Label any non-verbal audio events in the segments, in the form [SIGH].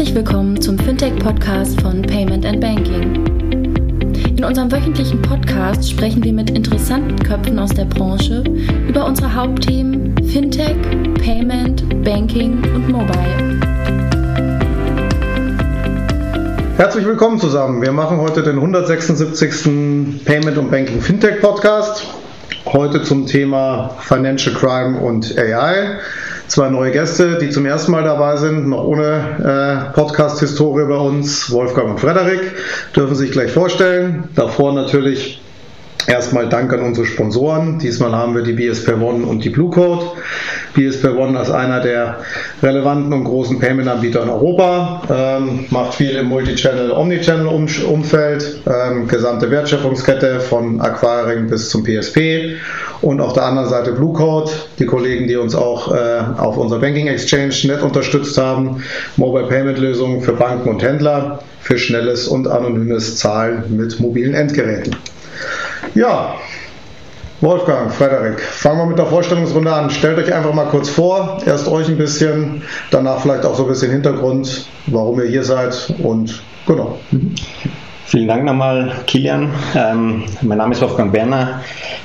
Herzlich willkommen zum Fintech-Podcast von Payment and Banking. In unserem wöchentlichen Podcast sprechen wir mit interessanten Köpfen aus der Branche über unsere Hauptthemen Fintech, Payment, Banking und Mobile. Herzlich willkommen zusammen. Wir machen heute den 176. Payment und Banking Fintech Podcast. Heute zum Thema Financial Crime und AI zwei neue Gäste, die zum ersten Mal dabei sind, noch ohne äh, Podcast-Historie bei uns. Wolfgang und Frederik dürfen sich gleich vorstellen. Davor natürlich Erstmal Dank an unsere Sponsoren. Diesmal haben wir die BSP One und die Blue Code. BSP One als einer der relevanten und großen Payment-Anbieter in Europa, ähm, macht viel im Multichannel, Omnichannel-Umfeld, ähm, gesamte Wertschöpfungskette von Acquiring bis zum PSP. Und auf der anderen Seite Blue Code, die Kollegen, die uns auch äh, auf unserer Banking Exchange nett unterstützt haben, Mobile Payment Lösungen für Banken und Händler für schnelles und anonymes Zahlen mit mobilen Endgeräten. Ja, Wolfgang, Frederik, fangen wir mit der Vorstellungsrunde an. Stellt euch einfach mal kurz vor, erst euch ein bisschen, danach vielleicht auch so ein bisschen Hintergrund, warum ihr hier seid und genau. Vielen Dank nochmal, Kilian. Ähm, mein Name ist Wolfgang Berner,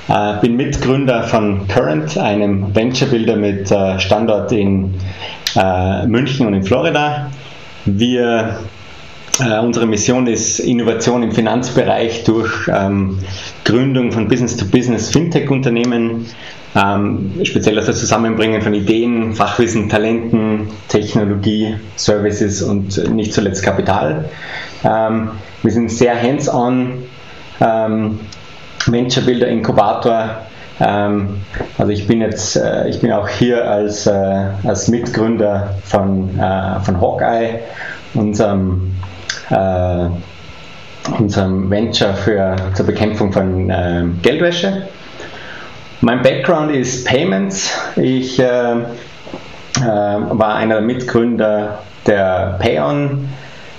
äh, bin Mitgründer von Current, einem Venture Builder mit äh, Standort in äh, München und in Florida. Wir Uh, unsere Mission ist Innovation im Finanzbereich durch ähm, Gründung von Business-to-Business-Fintech-Unternehmen, ähm, speziell das Zusammenbringen von Ideen, Fachwissen, Talenten, Technologie, Services und nicht zuletzt Kapital. Ähm, wir sind sehr hands-on, ähm, Venture Builder Inkubator. Ähm, also ich bin jetzt, äh, ich bin auch hier als, äh, als Mitgründer von, äh, von Hawkeye, unserem äh, unserem Venture für, zur Bekämpfung von äh, Geldwäsche. Mein Background ist Payments. Ich äh, äh war einer der Mitgründer der Payon.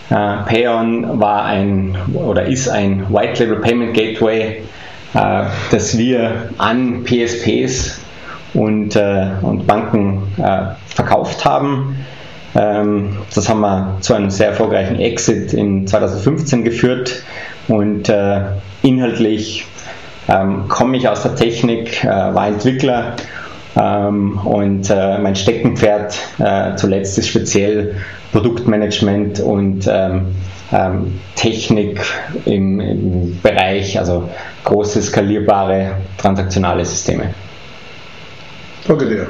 Äh, Payon war ein oder ist ein White Label Payment Gateway, äh, das wir an PSPs und, und Banken verkauft haben ähm, das haben wir zu einem sehr erfolgreichen Exit in 2015 geführt und äh, inhaltlich ähm, komme ich aus der Technik, äh, war Entwickler ähm, und äh, mein Steckenpferd äh, zuletzt ist speziell Produktmanagement und ähm, ähm, Technik im, im, Bereich, also große skalierbare transaktionale Systeme. Danke dir.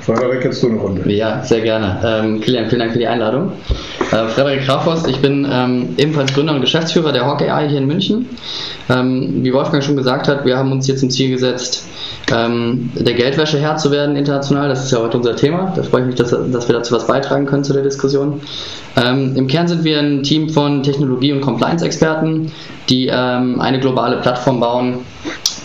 Frederik, jetzt du eine Runde. Ja, sehr gerne. Ähm, Kilian, vielen Dank für die Einladung. Äh, Frederik Grafos, ich bin ähm, ebenfalls Gründer und Geschäftsführer der Hawk AI hier in München. Ähm, wie Wolfgang schon gesagt hat, wir haben uns hier zum Ziel gesetzt, ähm, der Geldwäsche Herr zu werden international. Das ist ja heute unser Thema. Da freue ich mich, dass, dass wir dazu was beitragen können zu der Diskussion. Ähm, Im Kern sind wir ein Team von Technologie- und Compliance-Experten, die ähm, eine globale Plattform bauen,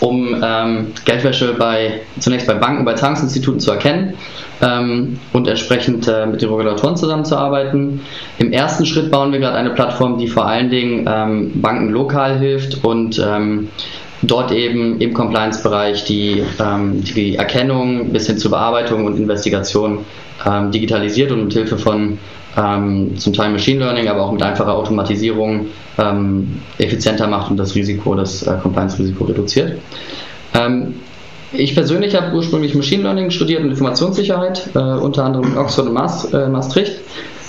um ähm, Geldwäsche bei, zunächst bei Banken, bei Zahlungsinstituten zu erkennen ähm, und entsprechend äh, mit den Regulatoren zusammenzuarbeiten. Im ersten Schritt bauen wir gerade eine Plattform, die vor allen Dingen ähm, Banken lokal hilft und ähm, dort eben im Compliance-Bereich die, ähm, die Erkennung bis hin zur Bearbeitung und Investigation ähm, digitalisiert und mit Hilfe von ähm, zum Teil Machine Learning, aber auch mit einfacher Automatisierung ähm, effizienter macht und das Risiko, das äh, Compliance-Risiko reduziert. Ähm, ich persönlich habe ursprünglich Machine Learning studiert und Informationssicherheit, äh, unter anderem in Oxford und Maas, äh, Maastricht.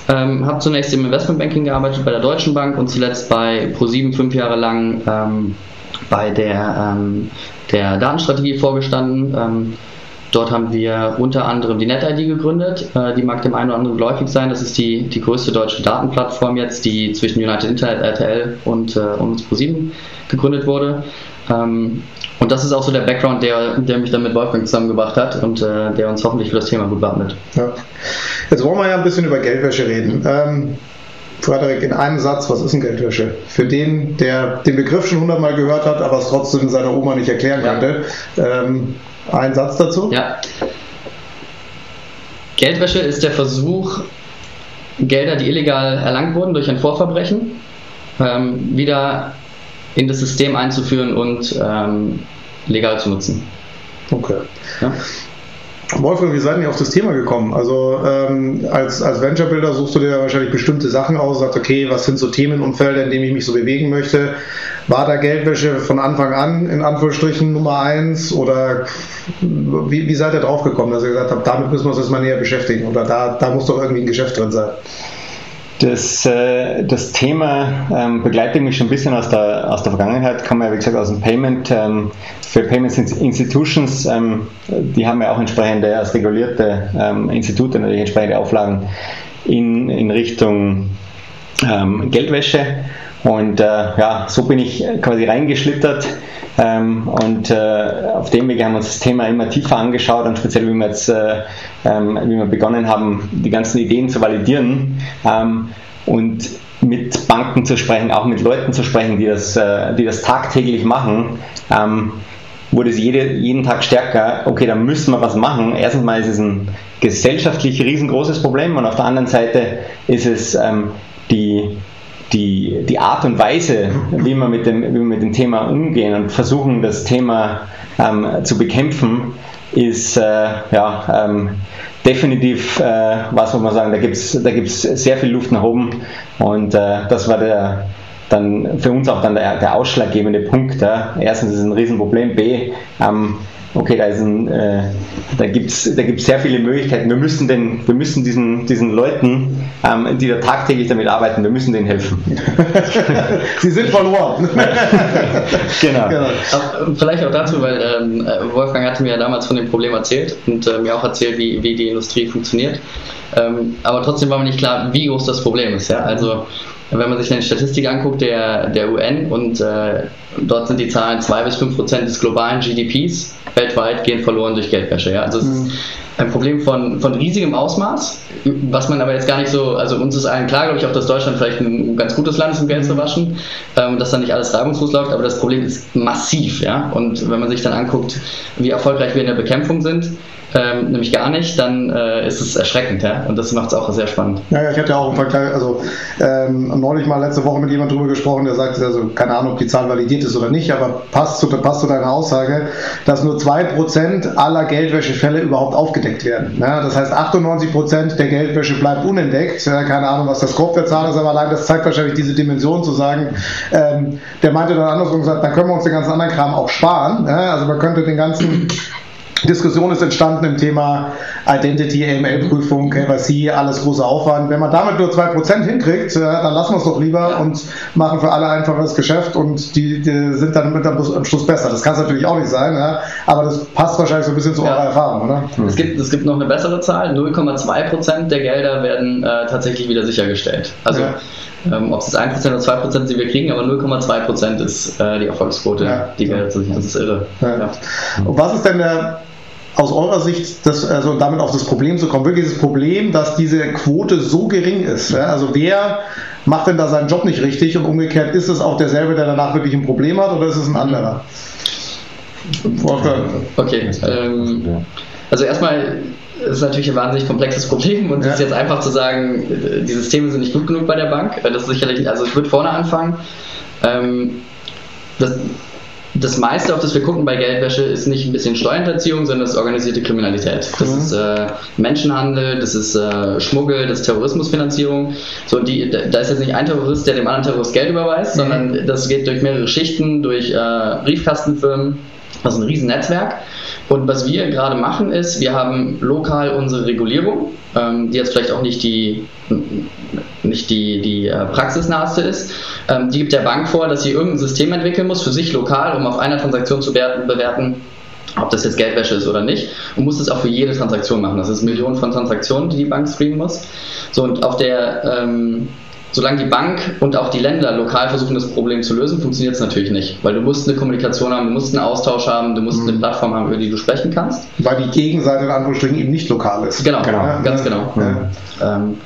Ähm, habe zunächst im Investmentbanking gearbeitet bei der Deutschen Bank und zuletzt bei ProSieben fünf Jahre lang ähm, bei der, ähm, der Datenstrategie vorgestanden ähm, Dort haben wir unter anderem die NetID gegründet. Äh, die mag dem einen oder anderen geläufig sein. Das ist die, die größte deutsche Datenplattform jetzt, die zwischen United Internet, RTL und, äh, und ProSieben gegründet wurde. Ähm, und das ist auch so der Background, der, der mich dann mit Wolfgang zusammengebracht hat und äh, der uns hoffentlich für das Thema gut wappnet. Ja. Jetzt wollen wir ja ein bisschen über Geldwäsche reden. Ähm, Frederik, in einem Satz, was ist denn Geldwäsche? Für den, der den Begriff schon hundertmal gehört hat, aber es trotzdem seiner Oma nicht erklären ja. konnte. Ähm, ein Satz dazu? Ja. Geldwäsche ist der Versuch, Gelder, die illegal erlangt wurden durch ein Vorverbrechen, ähm, wieder in das System einzuführen und ähm, legal zu nutzen. Okay. Ja? Wolfgang, wie seid ihr auf das Thema gekommen? Also ähm, als, als Venture Builder suchst du dir wahrscheinlich bestimmte Sachen aus, sagst, okay, was sind so Themenumfelder, in denen ich mich so bewegen möchte? War da Geldwäsche von Anfang an in Anführungsstrichen Nummer eins oder wie, wie seid ihr drauf gekommen, dass ihr gesagt habt, damit müssen wir uns jetzt mal näher beschäftigen oder da, da muss doch irgendwie ein Geschäft drin sein? Das, äh, das Thema ähm, begleitet mich schon ein bisschen aus der, aus der Vergangenheit, kann man ja wie gesagt aus dem Payment, ähm, für Payment Institutions, ähm, die haben ja auch entsprechende als regulierte ähm, Institute natürlich entsprechende Auflagen in, in Richtung ähm, Geldwäsche. Und äh, ja, so bin ich quasi reingeschlittert ähm, und äh, auf dem Wege haben wir uns das Thema immer tiefer angeschaut und speziell, wie wir jetzt, äh, ähm, wie wir begonnen haben, die ganzen Ideen zu validieren ähm, und mit Banken zu sprechen, auch mit Leuten zu sprechen, die das, äh, die das tagtäglich machen, ähm, wurde es jede, jeden Tag stärker, okay, da müssen wir was machen. Erstens mal ist es ein gesellschaftlich riesengroßes Problem und auf der anderen Seite ist es ähm, die die, die Art und Weise, wie wir, mit dem, wie wir mit dem Thema umgehen und versuchen, das Thema ähm, zu bekämpfen, ist äh, ja, ähm, definitiv äh, was, wo man sagen, da gibt es da gibt's sehr viel Luft nach oben und äh, das war der, dann für uns auch dann der, der ausschlaggebende Punkt. Ja. Erstens ist es ein Riesenproblem, B, ähm, okay, da, ist ein, äh, da gibt es da gibt's sehr viele Möglichkeiten. Wir müssen, den, wir müssen diesen, diesen Leuten, ähm, die da tagtäglich damit arbeiten, wir müssen denen helfen. [LAUGHS] Sie sind verloren. [LAUGHS] genau. genau. Vielleicht auch dazu, weil ähm, Wolfgang hatte mir ja damals von dem Problem erzählt und äh, mir auch erzählt, wie, wie die Industrie funktioniert. Ähm, aber trotzdem war mir nicht klar, wie groß das Problem ist. Ja? Also wenn man sich eine Statistik anguckt der, der UN und äh, dort sind die Zahlen 2 bis 5 Prozent des globalen GDPs weltweit gehen verloren durch Geldwäsche. Ja? Also es mhm. ist ein Problem von, von riesigem Ausmaß, was man aber jetzt gar nicht so, also uns ist allen klar, glaube ich, auch, dass Deutschland vielleicht ein ganz gutes Land ist, um Geld zu waschen, ähm, dass da nicht alles reibungslos läuft, aber das Problem ist massiv. Ja? Und wenn man sich dann anguckt, wie erfolgreich wir in der Bekämpfung sind, ähm, nämlich gar nicht, dann äh, ist es erschreckend, ja. Und das macht es auch sehr spannend. Ja, ja, ich hatte ja auch im Vergleich, also ähm, neulich mal letzte Woche mit jemandem drüber gesprochen, der sagt, also keine Ahnung, ob die Zahl validiert ist oder nicht, aber passt zu, passt zu deiner Aussage, dass nur 2% aller Geldwäschefälle überhaupt aufgedeckt werden. Ja, das heißt, 98% der Geldwäsche bleibt unentdeckt. Ja, keine Ahnung, was das Kopf der Zahl ist, aber allein das zeigt wahrscheinlich diese Dimension zu sagen, ähm, der meinte dann andersrum gesagt, dann können wir uns den ganzen anderen Kram auch sparen. Ja, also man könnte den ganzen Diskussion ist entstanden im Thema Identity, AML-Prüfung, KYC, alles großer Aufwand. Wenn man damit nur 2% hinkriegt, äh, dann lassen wir es doch lieber und machen für alle einfaches Geschäft und die, die sind dann mit am Schluss besser. Das kann es natürlich auch nicht sein, ja? aber das passt wahrscheinlich so ein bisschen zu ja. eurer Erfahrung, oder? Es gibt, es gibt noch eine bessere Zahl. 0,2% der Gelder werden äh, tatsächlich wieder sichergestellt. Also ja. Ähm, ob es 1% oder 2% sind, wir kriegen, aber 0,2% ist äh, die Erfolgsquote, ja. die sichern. Das ist irre. Und was ist denn der aus eurer Sicht, das, also damit auf das Problem zu kommen, wirklich das Problem, dass diese Quote so gering ist. Ja? Also wer macht denn da seinen Job nicht richtig und umgekehrt ist es auch derselbe, der danach wirklich ein Problem hat oder ist es ein anderer? Okay. Ähm, also erstmal ist es natürlich ein wahnsinnig komplexes Problem und es ja. ist jetzt einfach zu sagen, die Systeme sind nicht gut genug bei der Bank. Das ist sicherlich, also ich würde vorne anfangen. Ähm, das, das meiste, auf das wir gucken bei Geldwäsche, ist nicht ein bisschen Steuerhinterziehung, sondern das ist organisierte Kriminalität. Das mhm. ist äh, Menschenhandel, das ist äh, Schmuggel, das ist Terrorismusfinanzierung. So, die, da ist jetzt nicht ein Terrorist, der dem anderen Terrorist Geld überweist, mhm. sondern das geht durch mehrere Schichten, durch äh, Briefkastenfirmen. Das ist ein Riesennetzwerk. Und was wir gerade machen ist, wir haben lokal unsere Regulierung, ähm, die jetzt vielleicht auch nicht die, nicht die, die äh, praxisnaheste ist. Ähm, die gibt der Bank vor, dass sie irgendein System entwickeln muss für sich lokal, um auf einer Transaktion zu bewerten, ob das jetzt Geldwäsche ist oder nicht, und muss das auch für jede Transaktion machen. Das ist Millionen von Transaktionen, die die Bank screenen muss. So, und auf der ähm, solange die Bank und auch die Länder lokal versuchen, das Problem zu lösen, funktioniert es natürlich nicht. Weil du musst eine Kommunikation haben, du musst einen Austausch haben, du musst mhm. eine Plattform haben, über die du sprechen kannst. Weil die Gegenseite in Anführungsstrichen eben nicht lokal ist. Genau, genau. Ja, ganz genau. Ja. Ähm,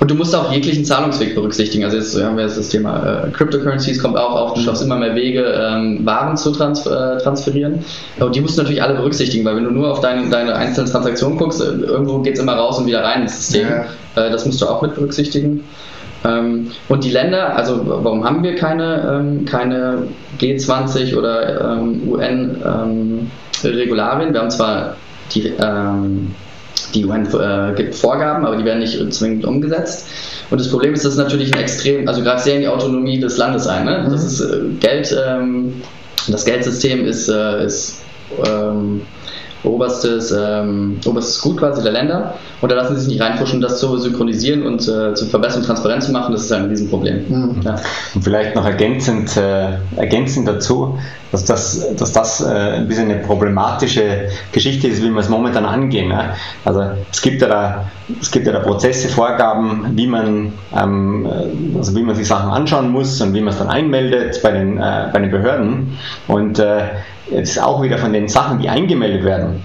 und du musst auch jeglichen Zahlungsweg berücksichtigen. Also jetzt haben wir jetzt das Thema äh, Cryptocurrencies kommt auch auf, du mhm. schaffst immer mehr Wege, ähm, Waren zu trans äh, transferieren. Und die musst du natürlich alle berücksichtigen, weil wenn du nur auf deine, deine einzelnen Transaktionen guckst, äh, irgendwo geht es immer raus und wieder rein ins System. Ja. Äh, das musst du auch mit berücksichtigen. Ähm, und die Länder, also warum haben wir keine, ähm, keine G20 oder ähm, UN-Regularien? wir haben zwar die, ähm, die UN äh, gibt Vorgaben, aber die werden nicht zwingend umgesetzt. Und das Problem ist, dass natürlich ein extrem, also gerade sehr in die Autonomie des Landes ein. Ne? Das ist äh, Geld, ähm, das Geldsystem ist, äh, ist ähm, oberstes, ähm, oberstes Gut quasi der Länder. Und da lassen sie sich nicht reinpushen, das zu synchronisieren und äh, zu verbessern, transparent zu machen. Das ist ein Riesenproblem. Mhm. Ja. Und vielleicht noch ergänzend, äh, ergänzend dazu, dass das, dass das äh, ein bisschen eine problematische Geschichte ist, wie wir es momentan angehen. Ne? Also es gibt ja da, es gibt ja da Prozesse, Vorgaben, wie man, ähm, also wie man sich Sachen anschauen muss und wie man es dann einmeldet bei den, äh, bei den Behörden. Und jetzt ist auch wieder von den Sachen, die eingemeldet werden,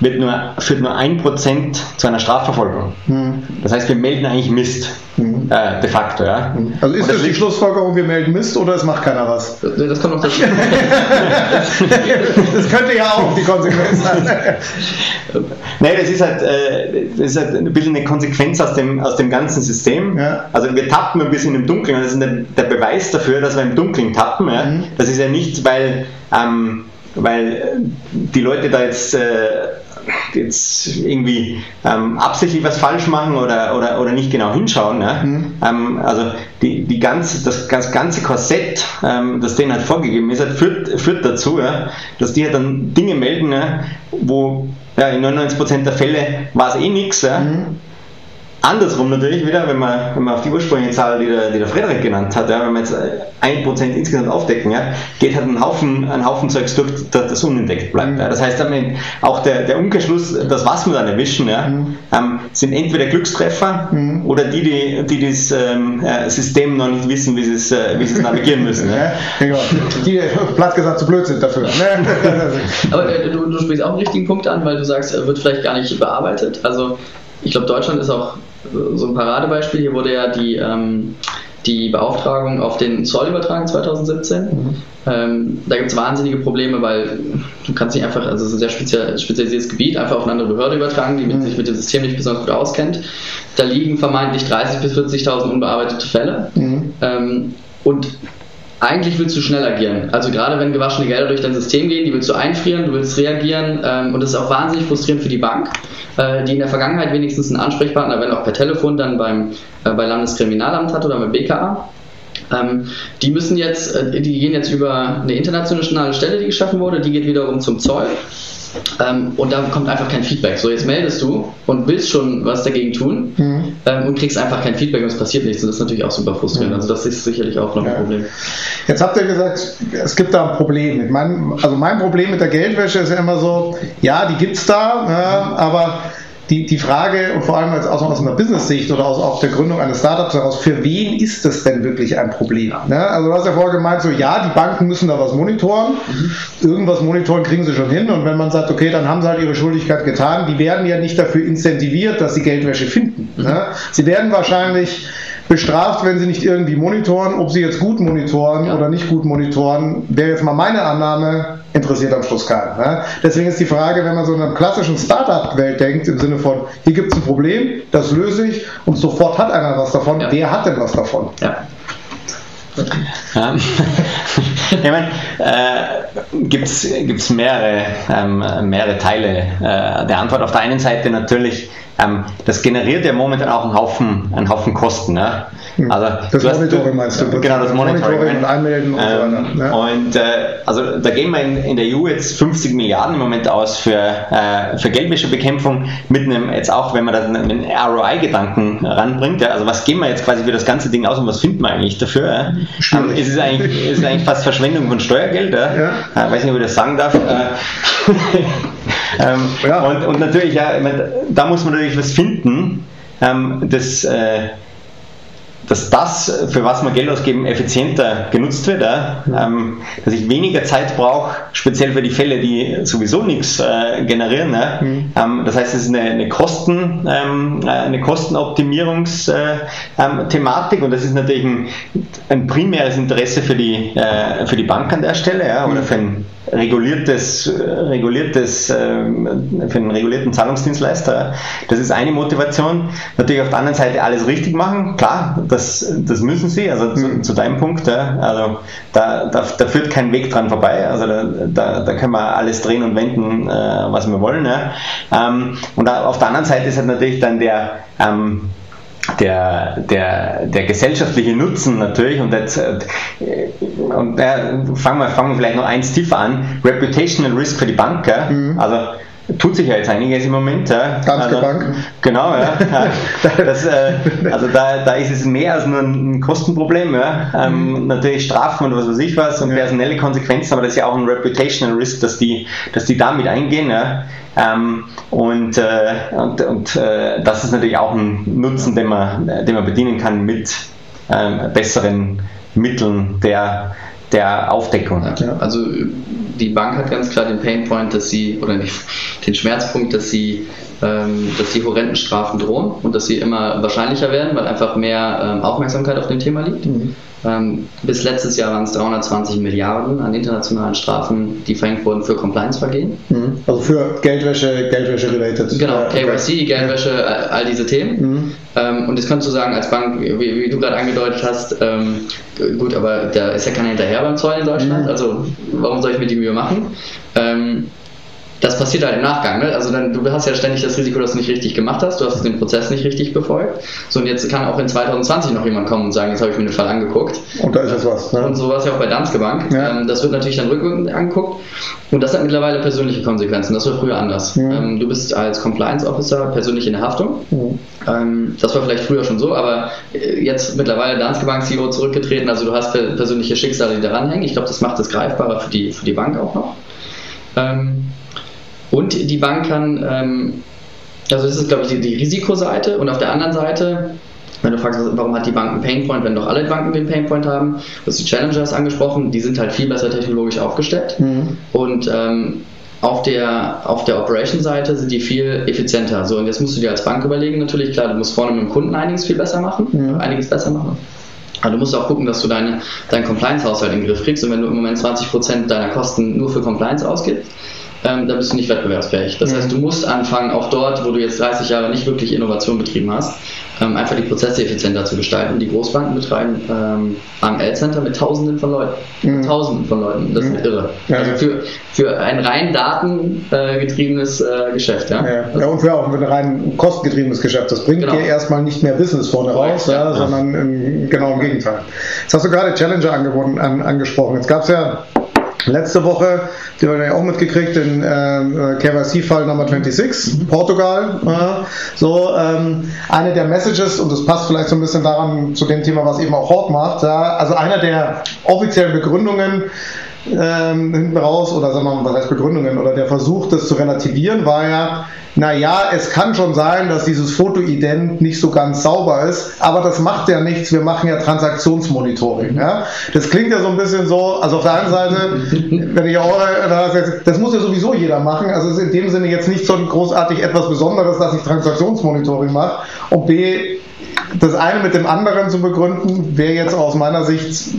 wird nur, führt nur ein Prozent zu einer Strafverfolgung. Mhm. Das heißt, wir melden eigentlich Mist, mhm. äh, de facto. Ja. Mhm. Also ist das, das die Schlussfolgerung, wir melden Mist oder es macht keiner was? Das kommt noch dazu. [LAUGHS] das könnte ja auch die Konsequenz sein. [LAUGHS] Nein, das ist, halt, äh, das ist halt ein bisschen eine Konsequenz aus dem, aus dem ganzen System. Ja. Also wir tappen ein bisschen im Dunkeln. Das ist der, der Beweis dafür, dass wir im Dunkeln tappen. Ja. Mhm. Das ist ja nicht, weil... Ähm, weil die Leute da jetzt äh, jetzt irgendwie ähm, absichtlich was falsch machen oder, oder, oder nicht genau hinschauen. Ne? Mhm. Ähm, also die, die ganze, das, das ganze Korsett, ähm, das denen halt vorgegeben ist, halt führt, führt dazu, ja, dass die halt dann Dinge melden, ne, wo ja, in 99% der Fälle war es eh nichts. Ja? Mhm. Andersrum natürlich wieder, wenn man, wenn man auf die ursprüngliche Zahl, die der, die der Frederik genannt hat, ja, wenn wir jetzt 1% insgesamt aufdecken, ja, geht halt ein Haufen, ein Haufen Zeugs durch, dass das unentdeckt bleibt. Mhm. Ja. Das heißt, auch der, der Umkehrschluss, das was wir dann erwischen, ja, mhm. ähm, sind entweder Glückstreffer mhm. oder die, die, die das ähm, äh, System noch nicht wissen, wie sie es, äh, wie sie es navigieren müssen. ja. [LAUGHS] Genau. Die platt gesagt zu blöd sind dafür. Ne? [LAUGHS] [LAUGHS] Aber äh, du, du sprichst auch einen richtigen Punkt an, weil du sagst, er wird vielleicht gar nicht bearbeitet. Also ich glaube, Deutschland ist auch so ein Paradebeispiel. Hier wurde ja die, ähm, die Beauftragung auf den Zoll übertragen 2017. Mhm. Ähm, da gibt es wahnsinnige Probleme, weil du kannst nicht einfach, also es ist ein sehr speziell, spezialisiertes Gebiet, einfach auf eine andere Behörde übertragen, die mit, mhm. sich mit dem System nicht besonders gut auskennt. Da liegen vermeintlich 30.000 bis 40.000 unbearbeitete Fälle. Mhm. Ähm, und eigentlich willst du schnell agieren. Also gerade wenn gewaschene Gelder durch dein System gehen, die willst du einfrieren, du willst reagieren ähm, und das ist auch wahnsinnig frustrierend für die Bank, äh, die in der Vergangenheit wenigstens einen Ansprechpartner, wenn auch per Telefon, dann beim äh, bei Landeskriminalamt hat oder beim BKA. Ähm, die müssen jetzt, äh, die gehen jetzt über eine internationale Stelle, die geschaffen wurde, die geht wiederum zum Zoll ähm, und da kommt einfach kein Feedback. So, jetzt meldest du und willst schon was dagegen tun mhm. ähm, und kriegst einfach kein Feedback und es passiert nichts. Und das ist natürlich auch super frustrierend. Mhm. Also, das ist sicherlich auch noch ein ja. Problem. Jetzt habt ihr gesagt, es gibt da ein Problem. Mein, also, mein Problem mit der Geldwäsche ist ja immer so: ja, die gibt es da, ne, aber die, die Frage, und vor allem als, aus, aus einer Business-Sicht oder aus, aus der Gründung eines Startups heraus, für wen ist das denn wirklich ein Problem? Ne? Also du hast ja vorher gemeint, so ja, die Banken müssen da was monitoren, mhm. irgendwas monitoren kriegen sie schon hin und wenn man sagt, okay, dann haben sie halt ihre Schuldigkeit getan, die werden ja nicht dafür incentiviert, dass sie Geldwäsche finden. Mhm. Ne? Sie werden wahrscheinlich bestraft, wenn sie nicht irgendwie monitoren. Ob sie jetzt gut monitoren ja. oder nicht gut monitoren, wäre jetzt mal meine Annahme, interessiert am Schluss keinen. Ne? Deswegen ist die Frage, wenn man so in einer klassischen Startup-Welt denkt, im Sinne von, hier gibt es ein Problem, das löse ich und sofort hat einer was davon, ja. wer hat denn was davon? Ja. [LAUGHS] Ja. ich meine, äh, gibt es mehrere, ähm, mehrere Teile äh, der Antwort. Auf der einen Seite natürlich ähm, das generiert ja momentan auch einen Haufen, einen Haufen Kosten. Ne? Hm. Also, das Monitoring hast, meinst du? Genau, das Monitoring. Monitoring und Anmelden und ähm, so weiter. Ne? Und äh, also da gehen wir in, in, der EU jetzt 50 Milliarden im Moment aus für, äh, für Geldwäschebekämpfung mit einem, jetzt auch wenn man da einen ROI-Gedanken ranbringt, ja, also was geben wir jetzt quasi für das ganze Ding aus und was finden wir eigentlich dafür? Ja? Ähm, ist, es eigentlich, ist es eigentlich fast Verschwendung von Steuergeld? Ja? Ja. Äh, weiß nicht, ob ich das sagen darf. Äh, [LAUGHS] ähm, ja. und, und natürlich, ja, da muss man natürlich was finden, ähm, das, äh, dass das, für was wir Geld ausgeben, effizienter genutzt wird, ähm, dass ich weniger Zeit brauche, speziell für die Fälle, die sowieso nichts äh, generieren. Mhm. Ähm, das heißt, es ist eine, eine, Kosten, ähm, äh, eine Kostenoptimierungsthematik ähm, und das ist natürlich ein, ein primäres Interesse für die, äh, für die Bank an der Stelle ja? oder mhm. für ein reguliertes, reguliertes, ähm, für einen regulierten Zahlungsdienstleister. Das ist eine Motivation. Natürlich auf der anderen Seite alles richtig machen. Klar, das, das müssen sie, also zu, mhm. zu deinem Punkt, ja, also da, da, da, führt kein Weg dran vorbei, also da, da, da können wir alles drehen und wenden, äh, was wir wollen. Ja. Ähm, und auf der anderen Seite ist halt natürlich dann der, ähm, der, der, der gesellschaftliche Nutzen natürlich und, jetzt, äh, und äh, fangen, wir, fangen wir vielleicht noch eins tiefer an, Reputational Risk für die Bank, mhm. also tut sich ja jetzt einiges im Moment. Ja. Danske also, Bank. Genau, ja. [LAUGHS] Das, äh, also da, da ist es mehr als nur ein Kostenproblem. Ja. Ähm, mhm. Natürlich Strafen und was weiß ich was und ja. personelle Konsequenzen, aber das ist ja auch ein Reputational Risk, dass die, dass die damit eingehen. Ja. Ähm, und äh, und, und äh, das ist natürlich auch ein Nutzen, den man, den man bedienen kann mit ähm, besseren Mitteln der der Aufdeckung. Ja, also die Bank hat ganz klar den Painpoint, dass sie, oder den Schmerzpunkt, dass sie, dass die horrenden Strafen drohen und dass sie immer wahrscheinlicher werden, weil einfach mehr ähm, Aufmerksamkeit auf dem Thema liegt. Mhm. Ähm, bis letztes Jahr waren es 320 Milliarden an internationalen Strafen, die verhängt wurden für Compliance-Vergehen. Mhm. Also für Geldwäsche, Geldwäsche-related. Genau, äh, KYC, Geldwäsche, all, all diese Themen. Mhm. Ähm, und jetzt kannst du sagen, als Bank, wie, wie du gerade angedeutet hast, ähm, gut, aber da ist ja keiner hinterher beim Zoll in Deutschland, mhm. also warum soll ich mir die Mühe machen? Ähm, das passiert halt im Nachgang. Ne? Also dann, du hast ja ständig das Risiko, dass du nicht richtig gemacht hast, du hast den Prozess nicht richtig befolgt. So und jetzt kann auch in 2020 noch jemand kommen und sagen, jetzt habe ich mir den Fall angeguckt. Und da ist jetzt was. Ne? Und so war es ja auch bei Danske Bank. Ja. Ähm, das wird natürlich dann rückwirkend angeguckt. Und das hat mittlerweile persönliche Konsequenzen. Das war früher anders. Mhm. Ähm, du bist als Compliance Officer persönlich in der Haftung. Mhm. Ähm, das war vielleicht früher schon so, aber äh, jetzt mittlerweile Danske Bank CEO zurückgetreten. Also du hast persönliche Schicksale, die daran hängen. Ich glaube, das macht es greifbarer für die, für die Bank auch noch. Und die Bank kann, ähm, also das ist, glaube ich, die, die, Risikoseite. Und auf der anderen Seite, wenn du fragst, warum hat die Bank einen Painpoint, wenn doch alle Banken den Painpoint haben, du hast die Challengers angesprochen, die sind halt viel besser technologisch aufgestellt. Mhm. Und ähm, auf der, auf der Operation-Seite sind die viel effizienter. So, und jetzt musst du dir als Bank überlegen, natürlich, klar, du musst vorne mit dem Kunden einiges viel besser machen, mhm. einiges besser machen. Aber du musst auch gucken, dass du deine, deinen Compliance-Haushalt in den Griff kriegst. Und wenn du im Moment 20% deiner Kosten nur für Compliance ausgibst, ähm, dann bist du nicht wettbewerbsfähig. Das mhm. heißt, du musst anfangen, auch dort, wo du jetzt 30 Jahre nicht wirklich Innovation betrieben hast, ähm, einfach die Prozesse effizienter zu gestalten. Die Großbanken betreiben ähm, AML-Center mit Tausenden von Leuten. Mhm. Tausenden von Leuten. Das ist mhm. irre. Ja, also für, für ein rein datengetriebenes äh, Geschäft. Ja, ja. ja und für auch ein rein kostengetriebenes Geschäft. Das bringt genau. dir erstmal nicht mehr Business vorne raus, ja, sondern im, genau im Gegenteil. Jetzt hast du gerade Challenger an, angesprochen. Jetzt gab es ja Letzte Woche, die haben wir ja auch mitgekriegt, den äh, KYC-Fall Nummer 26, mhm. Portugal. Äh, so, ähm, eine der Messages, und das passt vielleicht so ein bisschen daran zu dem Thema, was eben auch Hort macht, ja, also einer der offiziellen Begründungen ähm, hinten raus, oder sagen wir mal, was heißt Begründungen, oder der Versuch, das zu relativieren, war ja, naja, es kann schon sein, dass dieses Fotoident nicht so ganz sauber ist, aber das macht ja nichts, wir machen ja Transaktionsmonitoring. Ja? Das klingt ja so ein bisschen so, also auf der einen Seite, wenn ich auch, das muss ja sowieso jeder machen, also ist in dem Sinne jetzt nicht so großartig etwas Besonderes, dass ich Transaktionsmonitoring mache und B, das eine mit dem anderen zu begründen, wäre jetzt aus meiner Sicht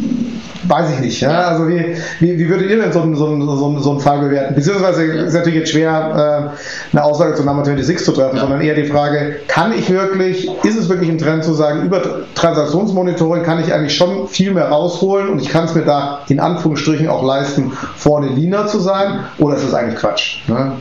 weiß ich nicht. Ja? Also wie, wie, wie würdet ihr denn so, einen, so, einen, so einen Fall bewerten? Beziehungsweise ist natürlich jetzt schwer, äh, eine Aussage zu Number 26 zu treffen, ja. sondern eher die Frage, kann ich wirklich, ist es wirklich ein Trend zu sagen, über Transaktionsmonitoring kann ich eigentlich schon viel mehr rausholen und ich kann es mir da in Anführungsstrichen auch leisten, vorne leaner zu sein oder ist das eigentlich Quatsch? Ne?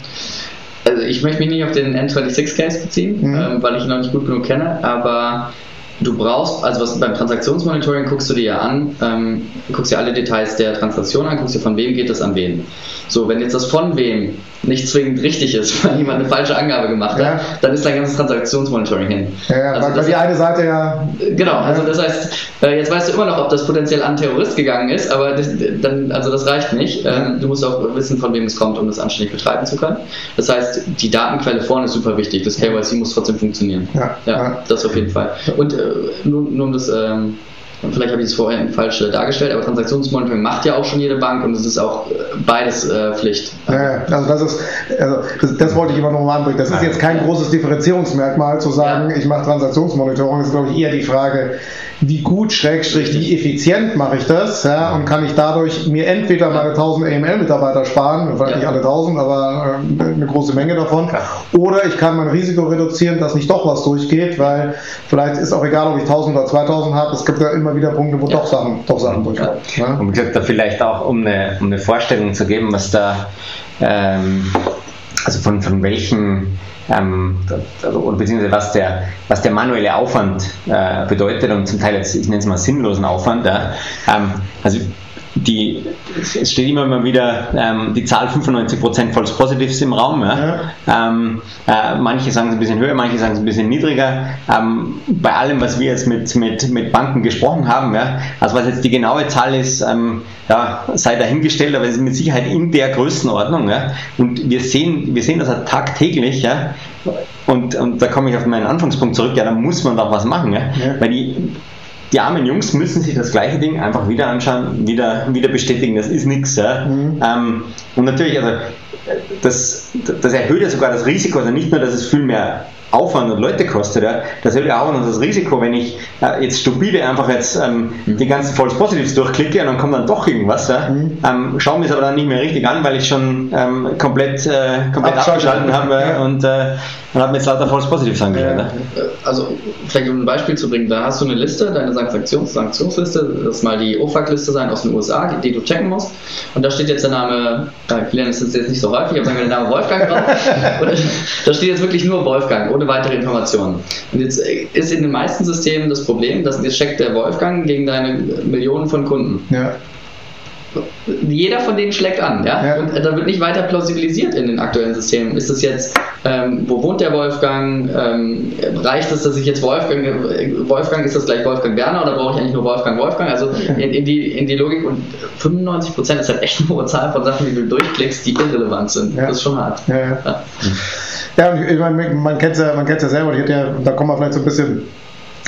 Also ich möchte mich nicht auf den N26-Case beziehen, mhm. ähm, weil ich ihn noch nicht gut genug kenne, aber du brauchst, also was beim Transaktionsmonitoring guckst du dir ja an, ähm, guckst dir alle Details der Transaktion an, guckst dir von wem geht es an wen. So, wenn jetzt das von wem nicht zwingend richtig ist, [LAUGHS] weil jemand eine falsche Angabe gemacht ja. hat, dann ist dein ganzes Transaktionsmonitoring hin. Ja, also weil die eine Seite ja. Genau, also das heißt, äh, jetzt weißt du immer noch, ob das potenziell an Terrorist gegangen ist, aber das, dann, also das reicht nicht. Ähm, du musst auch wissen, von wem es kommt, um das anständig betreiben zu können. Das heißt, die Datenquelle vorne ist super wichtig. Das KYC muss trotzdem funktionieren. Ja, ja, das auf jeden Fall. Und äh, nur, nur um das ähm, vielleicht habe ich es vorhin falsch äh, dargestellt, aber Transaktionsmonitoring macht ja auch schon jede Bank und es ist auch äh, beides äh, Pflicht. Ja, also das ist, also das, das wollte ich immer noch mal anbringen. Das ist jetzt kein großes Differenzierungsmerkmal zu sagen, ja. ich mache Transaktionsmonitoring, das ist glaube ich eher die Frage, wie gut, schrägstrich, wie effizient mache ich das ja, und kann ich dadurch mir entweder meine 1000 AML-Mitarbeiter sparen, vielleicht ja. nicht alle 1000, aber äh, eine große Menge davon, oder ich kann mein Risiko reduzieren, dass nicht doch was durchgeht, weil vielleicht ist auch egal, ob ich 1000 oder 2000 habe, es gibt ja immer wieder Punkte, wo ja. doch Sachen, doch Sachen durchgehen. Ja. Und da vielleicht auch, um eine, um eine Vorstellung zu geben, was da, ähm, also von, von welchen ähm, oder beziehungsweise was der, was der manuelle Aufwand äh, bedeutet und zum Teil jetzt, ich nenne es mal sinnlosen Aufwand. Ja. Ähm, also die, es steht immer mal wieder ähm, die Zahl 95% False Positives im Raum. Ja? Ja. Ähm, äh, manche sagen es ein bisschen höher, manche sagen es ein bisschen niedriger. Ähm, bei allem, was wir jetzt mit, mit, mit Banken gesprochen haben, ja? also was jetzt die genaue Zahl ist, ähm, ja, sei dahingestellt, aber es ist mit Sicherheit in der Größenordnung. Ja? Und wir sehen, wir sehen das halt tagtäglich. Ja? Und, und da komme ich auf meinen Anfangspunkt zurück, ja, da muss man doch was machen. Ja? ja. Weil die die armen Jungs müssen sich das gleiche Ding einfach wieder anschauen, wieder, wieder bestätigen, das ist nichts. Ja. Mhm. Ähm, und natürlich, also das, das erhöht ja sogar das Risiko, also nicht nur, dass es viel mehr Aufwand und Leute kostet, ja, das erhöht ja auch noch das Risiko, wenn ich äh, jetzt stupide einfach jetzt ähm, mhm. die ganzen False Positives durchklicke und dann kommt dann doch irgendwas. Ja. Mhm. Ähm, schaue mir es aber dann nicht mehr richtig an, weil ich schon ähm, komplett, äh, komplett abgeschalten habe ja. und äh, und habe mir jetzt lauter False Positives angeschaut. Ne? Also, vielleicht um ein Beispiel zu bringen, da hast du eine Liste, deine Sanktions Sanktionsliste, das mal die OFAC-Liste sein aus den USA, die, die, du checken musst. Und da steht jetzt der Name, äh, Kilian ist jetzt nicht so häufig, aber sagen wir den Namen Wolfgang drauf. [LAUGHS] und da steht jetzt wirklich nur Wolfgang, ohne weitere Informationen. Und jetzt äh, ist in den meisten Systemen das Problem, dass jetzt checkt der Wolfgang gegen deine Millionen von Kunden. Ja jeder von denen schlägt an, ja? ja? Und da wird nicht weiter plausibilisiert in den aktuellen Systemen. Ist es jetzt, ähm, wo wohnt der Wolfgang? Ähm, reicht es, dass ich jetzt Wolfgang, äh, Wolfgang ist das gleich Wolfgang Werner oder brauche ich eigentlich nur Wolfgang Wolfgang? Also in, in, die, in die Logik und 95% ist halt echt eine hohe Zahl von Sachen, die du durchklickst, die irrelevant sind. Ja. Das ist schon hart. Ja, ja. ja. ich meine, man kennt es ja, ja selber, ja, da kommen wir vielleicht so ein bisschen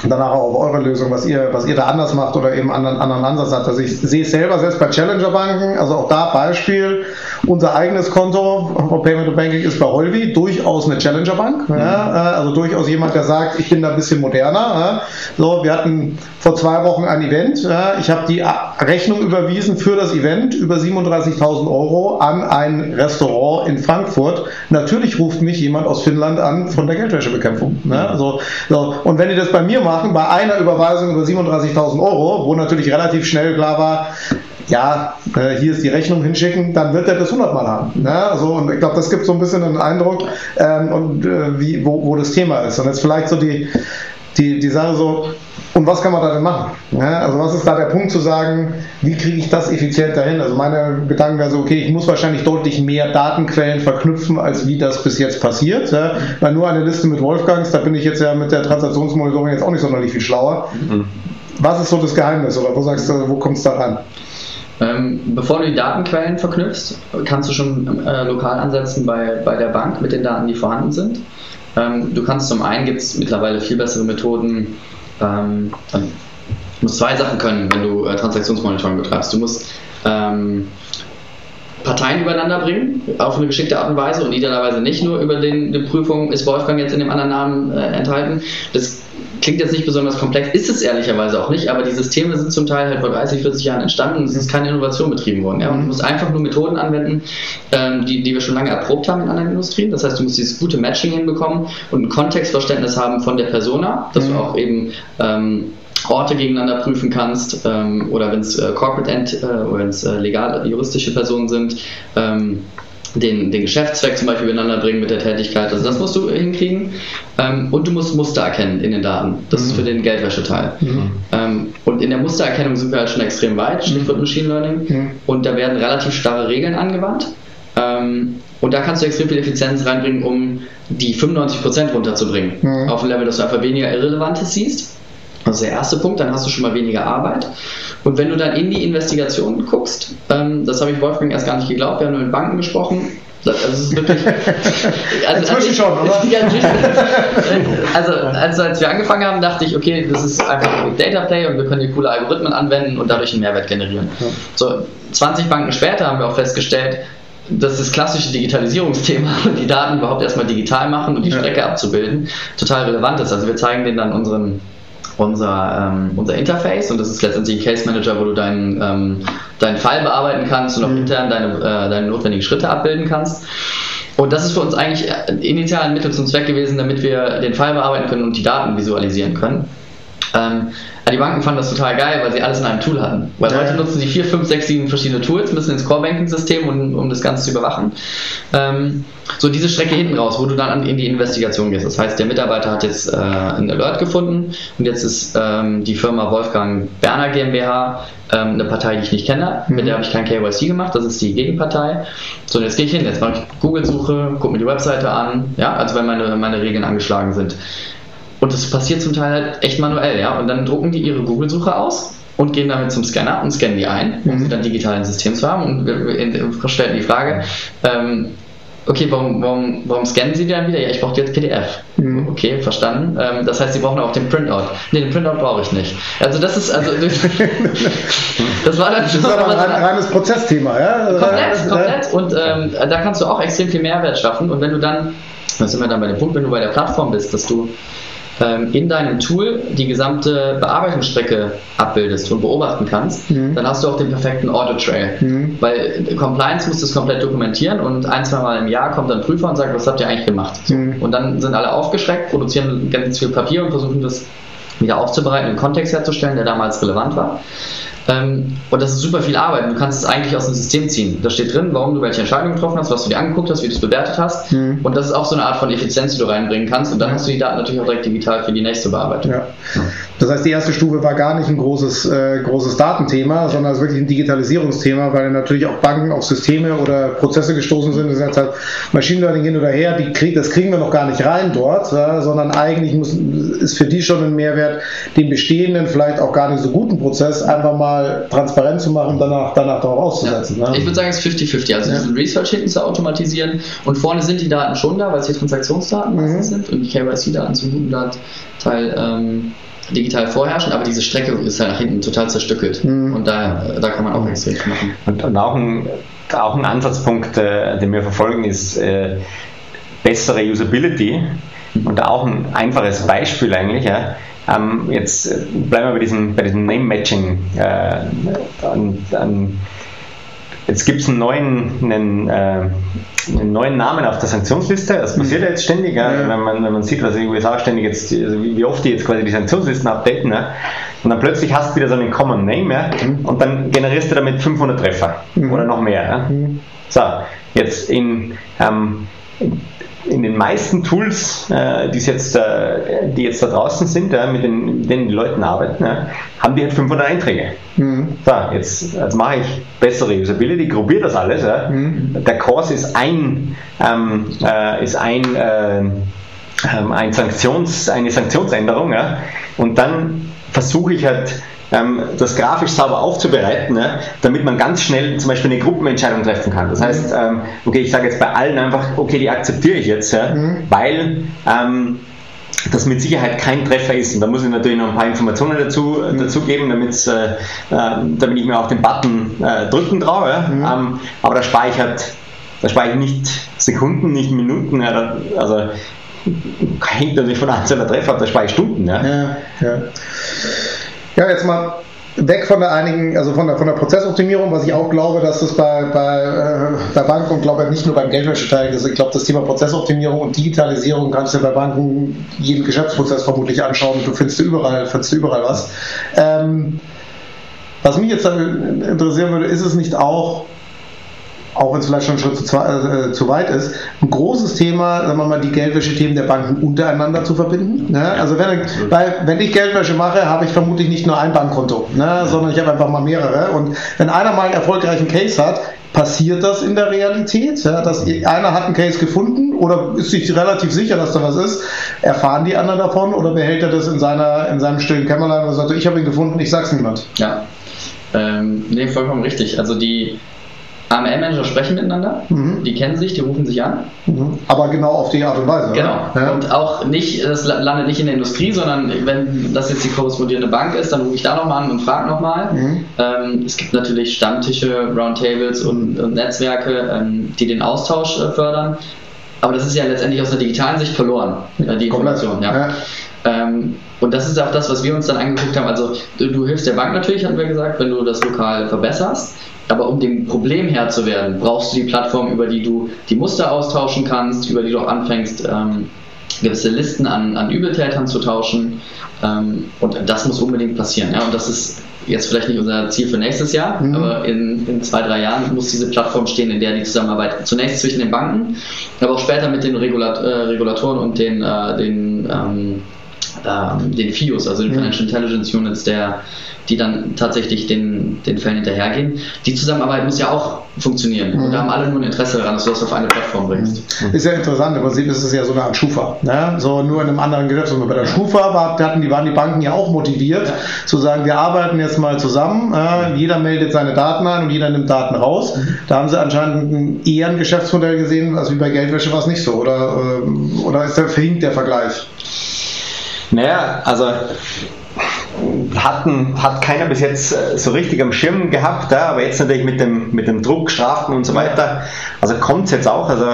danach auch auf eure Lösung, was ihr, was ihr da anders macht oder eben anderen, anderen Ansatz habt. Also ich sehe es selber selbst bei Challenger-Banken, also auch da Beispiel, unser eigenes Konto von Payment Banking ist bei Holvi durchaus eine Challenger-Bank, mhm. ja, also durchaus jemand, der sagt, ich bin da ein bisschen moderner. Ja. So, wir hatten vor zwei Wochen ein Event, ja. ich habe die Rechnung überwiesen für das Event über 37.000 Euro an ein Restaurant in Frankfurt. Natürlich ruft mich jemand aus Finnland an von der Geldwäschebekämpfung. Also, so. Und wenn die das bei mir machen, bei einer Überweisung über 37.000 Euro, wo natürlich relativ schnell klar war, ja, äh, hier ist die Rechnung hinschicken, dann wird er das 100 Mal haben. Ne? Also, und ich glaube, das gibt so ein bisschen einen Eindruck, ähm, und, äh, wie, wo, wo das Thema ist. Und jetzt vielleicht so die, die, die Sache so, und was kann man da denn machen? Ja, also was ist da der Punkt zu sagen, wie kriege ich das effizienter hin? Also meine Gedanken wären so, okay, ich muss wahrscheinlich deutlich mehr Datenquellen verknüpfen, als wie das bis jetzt passiert. Ja, weil nur eine Liste mit Wolfgangs, da bin ich jetzt ja mit der Transaktionsmonitoring jetzt auch nicht sonderlich viel schlauer. Mhm. Was ist so das Geheimnis oder wo sagst du, wo kommt es da ran? Ähm, bevor du die Datenquellen verknüpfst, kannst du schon äh, lokal ansetzen bei, bei der Bank mit den Daten, die vorhanden sind. Ähm, du kannst zum einen, gibt es mittlerweile viel bessere Methoden, ähm, du musst zwei Sachen können, wenn du äh, Transaktionsmonitoring betreibst. Du musst ähm, Parteien übereinander bringen, auf eine geschickte Art und Weise und idealerweise nicht nur über den, die Prüfung, ist Wolfgang jetzt in dem anderen Namen äh, enthalten. Das klingt jetzt nicht besonders komplex, ist es ehrlicherweise auch nicht, aber die Systeme sind zum Teil halt vor 30, 40 Jahren entstanden und es ist keine Innovation betrieben worden. Ja? Und du musst einfach nur Methoden anwenden, ähm, die, die wir schon lange erprobt haben in anderen Industrien. Das heißt, du musst dieses gute Matching hinbekommen und ein Kontextverständnis haben von der Persona, dass mhm. du auch eben ähm, Orte gegeneinander prüfen kannst ähm, oder wenn es äh, Corporate End äh, oder wenn es äh, legal juristische Personen sind, ähm, den, den Geschäftszweck zum Beispiel miteinander bringen mit der Tätigkeit. Also das musst du hinkriegen. Ähm, und du musst Muster erkennen in den Daten. Das mhm. ist für den Geldwäscheteil. Mhm. Ähm, und in der Mustererkennung sind wir halt schon extrem weit, Stichwort mhm. Machine Learning. Mhm. Und da werden relativ starre Regeln angewandt. Ähm, und da kannst du extrem viel Effizienz reinbringen, um die 95% runterzubringen. Mhm. Auf ein Level, dass du einfach weniger Irrelevantes siehst. Das ist der erste Punkt, dann hast du schon mal weniger Arbeit. Und wenn du dann in die Investigation guckst, ähm, das habe ich Wolfgang erst gar nicht geglaubt, wir haben nur mit Banken gesprochen, Also es ist wirklich. [LAUGHS] Also, Inzwischen schon, oder? [LAUGHS] Also, also als wir angefangen haben, dachte ich, okay, das ist einfach ein Data Play und wir können hier coole Algorithmen anwenden und dadurch einen Mehrwert generieren. Ja. So, 20 Banken später haben wir auch festgestellt, dass das klassische Digitalisierungsthema, [LAUGHS] die Daten überhaupt erstmal digital machen und die Strecke ja. abzubilden, total relevant ist. Also wir zeigen denen dann unseren unser, ähm, unser Interface und das ist letztendlich ein Case Manager, wo du deinen, ähm, deinen Fall bearbeiten kannst und auch mhm. intern deine, äh, deine notwendigen Schritte abbilden kannst. Und das ist für uns eigentlich initial ein Mittel zum Zweck gewesen, damit wir den Fall bearbeiten können und die Daten visualisieren können. Ähm, die Banken fanden das total geil, weil sie alles in einem Tool hatten. Weil ja. heute nutzen sie vier, fünf, sechs, sieben verschiedene Tools, müssen ins Core-Banking-System, um, um das Ganze zu überwachen. Ähm, so diese Strecke hinten raus, wo du dann in die Investigation gehst. Das heißt, der Mitarbeiter hat jetzt äh, einen Alert gefunden und jetzt ist ähm, die Firma Wolfgang Berner GmbH ähm, eine Partei, die ich nicht kenne, mhm. mit der habe ich kein KYC gemacht, das ist die Gegenpartei. So, und jetzt gehe ich hin, jetzt mache ich Google-Suche, gucke mir die Webseite an, ja, also wenn meine, meine Regeln angeschlagen sind. Und das passiert zum Teil halt echt manuell, ja. Und dann drucken die ihre Google-Suche aus und gehen damit zum Scanner und scannen die ein, um mhm. sie dann digital ins System zu haben. Und wir, stellen die Frage, ähm, okay, warum, warum, warum scannen Sie die dann wieder? Ja, ich brauche jetzt PDF. Mhm. Okay, verstanden. Ähm, das heißt, Sie brauchen auch den Printout. Ne, den Printout brauche ich nicht. Also das ist, also [LAUGHS] das war dann das ist aber ein rein, reines Prozessthema, ja? Komplett, komplett. Und ähm, da kannst du auch extrem viel Mehrwert schaffen. Und wenn du dann, da sind wir dann bei dem Punkt, wenn du bei der Plattform bist, dass du in deinem Tool die gesamte Bearbeitungsstrecke abbildest und beobachten kannst, mhm. dann hast du auch den perfekten Audit Trail. Mhm. Weil Compliance muss das komplett dokumentieren und ein, zwei Mal im Jahr kommt dann ein Prüfer und sagt, was habt ihr eigentlich gemacht? Mhm. Und dann sind alle aufgeschreckt, produzieren ganz viel Papier und versuchen das wieder aufzubereiten, einen Kontext herzustellen, der damals relevant war. Ähm, und das ist super viel Arbeit. Du kannst es eigentlich aus dem System ziehen. Da steht drin, warum du welche Entscheidung getroffen hast, was du dir angeguckt hast, wie du es bewertet hast. Mhm. Und das ist auch so eine Art von Effizienz, die du reinbringen kannst. Und dann hast du die Daten natürlich auch direkt digital für die nächste Bearbeitung. Ja. Das heißt, die erste Stufe war gar nicht ein großes, äh, großes Datenthema, sondern es ist wirklich ein Digitalisierungsthema, weil natürlich auch Banken auf Systeme oder Prozesse gestoßen sind. Das heißt, halt Machine Learning hin oder her, die krieg, das kriegen wir noch gar nicht rein dort, ja, sondern eigentlich muss, ist für die schon ein Mehrwert, den bestehenden, vielleicht auch gar nicht so guten Prozess einfach mal mal transparent zu machen und danach, danach darauf auszusetzen. Ja. Ne? Ich würde sagen, es ist 50-50. Also ja. diesen Research hinten zu automatisieren und vorne sind die Daten schon da, weil es hier Transaktionsdaten mhm. meistens sind und die KYC-Daten zum guten Teil ähm, digital vorherrschen, aber diese Strecke ist halt nach hinten total zerstückelt mhm. und da, da kann man auch extrem viel machen. Und, und auch, ein, auch ein Ansatzpunkt, äh, den wir verfolgen, ist äh, bessere Usability und auch ein einfaches Beispiel eigentlich. Ja ähm, jetzt äh, bleiben wir bei diesem, bei diesem Name-Matching. Äh, jetzt gibt es einen neuen, einen, äh, einen neuen Namen auf der Sanktionsliste. Das passiert ja jetzt ständig, ja. Wenn, man, wenn man sieht, was die USA ständig jetzt, also wie oft die jetzt quasi die Sanktionslisten updaten. Ja. Und dann plötzlich hast du wieder so einen Common Name ja, mhm. und dann generierst du damit 500 Treffer mhm. oder noch mehr. Ja. Mhm. So, jetzt in, ähm, in den meisten Tools, äh, die, jetzt, äh, die jetzt da draußen sind, äh, mit, den, mit denen die Leute arbeiten, haben die halt 500 Einträge. Mhm. So, jetzt, jetzt mache ich bessere Usability, gruppiere das alles. Mhm. Der Course ist ein, ähm, äh, ist ein, äh, ähm, ein Sanktions, eine Sanktionsänderung und dann versuche ich halt ähm, das grafisch sauber aufzubereiten, ne, damit man ganz schnell zum Beispiel eine Gruppenentscheidung treffen kann. Das heißt, ähm, okay, ich sage jetzt bei allen einfach, okay, die akzeptiere ich jetzt, ja, mhm. weil ähm, das mit Sicherheit kein Treffer ist. Und da muss ich natürlich noch ein paar Informationen dazu, mhm. dazu geben, damit, äh, äh, damit ich mir auch den Button äh, drücken traue. Ja? Mhm. Ähm, aber da spare ich halt, da spare ich nicht Sekunden, nicht Minuten. Ja, da, also hängt natürlich von einzelner Treffer ab, da spare ich Stunden. Ja, ja. Ja. Jetzt mal weg von der einigen, also von der, von der Prozessoptimierung, was ich auch glaube, dass das bei, bei, äh, bei Banken und glaube nicht nur beim Geldwäscheteil ist. Ich glaube, das Thema Prozessoptimierung und Digitalisierung kannst du bei Banken jeden Geschäftsprozess vermutlich anschauen. Du findest überall, findest überall was. Ähm, was mich jetzt interessieren würde, ist es nicht auch auch wenn es vielleicht schon ein Schritt zu, äh, zu, weit ist, ein großes Thema, sagen wir mal, die Geldwäsche-Themen der Banken untereinander zu verbinden. Ne? Also wenn, weil, wenn ich Geldwäsche mache, habe ich vermutlich nicht nur ein Bankkonto, ne? sondern ich habe einfach mal mehrere. Und wenn einer mal einen erfolgreichen Case hat, passiert das in der Realität, ja, dass einer hat einen Case gefunden oder ist sich relativ sicher, dass da was ist, erfahren die anderen davon oder behält er das in, seiner, in seinem stillen Kämmerlein und sagt, ich habe ihn gefunden, ich sag's niemand. Ja, ähm, nee, vollkommen richtig. Also die AML-Manager sprechen miteinander, Mhm. die kennen sich, die rufen sich an. Mhm. Aber genau auf die Art und Weise. Genau. Ja. Und auch nicht, das landet nicht in der Industrie, sondern wenn das jetzt die korrespondierende Bank ist, dann rufe ich da nochmal an und frage nochmal. Mhm. Ähm, es gibt natürlich Stammtische, Roundtables und, und Netzwerke, ähm, die den Austausch äh, fördern. Aber das ist ja letztendlich aus der digitalen Sicht verloren, äh, die. Information. Ja. Ähm, und das ist auch das, was wir uns dann angeguckt haben. Also du, du hilfst der Bank natürlich, hatten wir gesagt, wenn du das lokal verbesserst. Aber um dem Problem Herr zu werden, brauchst du die Plattform, über die du die Muster austauschen kannst, über die du auch anfängst, ähm, gewisse Listen an, an Übeltätern zu tauschen. Ähm, und das muss unbedingt passieren. Ja? Und das ist jetzt vielleicht nicht unser Ziel für nächstes Jahr, Mhm. aber in, in zwei, drei Jahren muss diese Plattform stehen, in der die Zusammenarbeit zunächst zwischen den Banken, aber auch später mit den Regulat äh, Regulatoren und den, äh, den, ähm, ähm, den FIUs, also den Mhm. Financial Intelligence Units, der, die dann tatsächlich den, den Fällen hinterhergehen. Die Zusammenarbeit muss ja auch funktionieren. Mhm. Und da haben alle nur ein Interesse daran, dass du das auf eine Plattform bringst. Ist ja interessant, im Prinzip ist es ja so eine Art Schufa. Ne? So nur in einem anderen Geschäftsmodell. Bei der Schufa war, hatten die, waren die Banken ja auch motiviert, Ja. zu sagen, wir arbeiten jetzt mal zusammen, äh, jeder meldet seine Daten ein und jeder nimmt Daten raus. Da haben sie anscheinend ein, eher ein Geschäftsmodell gesehen, als wie bei Geldwäsche war es nicht so. Oder, ähm, oder ist der verhinkt der Vergleich? Naja, also hatten, hat keiner bis jetzt äh, so richtig am Schirm gehabt, ja, aber jetzt natürlich mit dem, mit dem Druck, Strafen und so weiter, also kommt es jetzt auch, also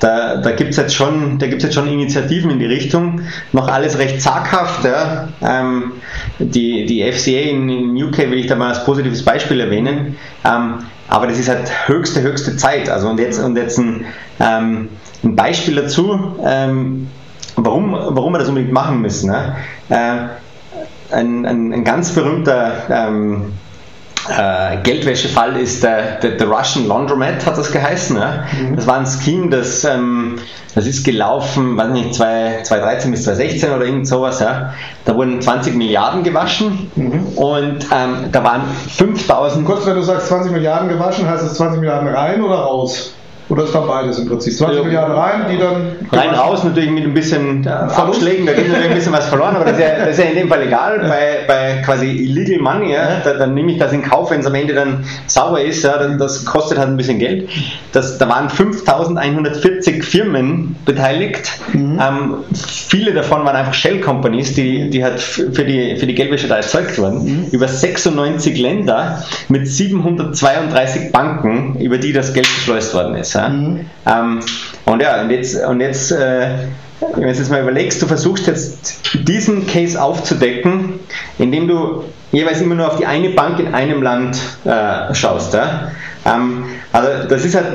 da, da gibt es jetzt, schon- jetzt schon Initiativen in die Richtung, noch alles recht zaghaft, ja. ähm, die, die FCA in, in UK will ich da mal als positives Beispiel erwähnen, ähm, aber das ist halt höchste, höchste Zeit, also und jetzt, und jetzt ein, ähm, ein Beispiel dazu, ähm, warum, warum wir das unbedingt machen müssen. Ne? Äh, ein, ein, ein ganz berühmter ähm, äh, Geldwäschefall ist der, der, der Russian Laundromat, hat das geheißen. Ne? Das war ein Scheme, das, ähm, das ist gelaufen, weiß nicht, 2 2013 bis 2016 oder irgend sowas. Ja? Da wurden 20 Milliarden gewaschen und ähm, da waren 5000 Kurz, wenn du sagst 20 Milliarden gewaschen, heißt es 20 Milliarden rein oder raus? Oder ist da beides im Prinzip? 20 Ja. Milliarden rein, die dann. Rein raus natürlich mit ein bisschen äh, Abschlägen, da geht natürlich ein bisschen was verloren, aber das ist ja, das ist ja in dem Fall egal. Bei, bei quasi Illegal Money, ja, da, dann nehme ich das in Kauf, wenn es am Ende dann sauber ist, ja, dann, das kostet halt ein bisschen Geld. Das, da waren 5140 Firmen beteiligt. Ähm, viele davon waren einfach Shell Companies, die, die halt für die, für die Geldwäsche da erzeugt wurden. Über 96 Länder mit 732 Banken, über die das Geld geschleust worden ist. Ja. Ähm, und ja, und jetzt, und jetzt äh, wenn du jetzt mal überlegst, du versuchst jetzt diesen Case aufzudecken, indem du jeweils immer nur auf die eine Bank in einem Land äh, schaust. Ja? Ähm, also das ist halt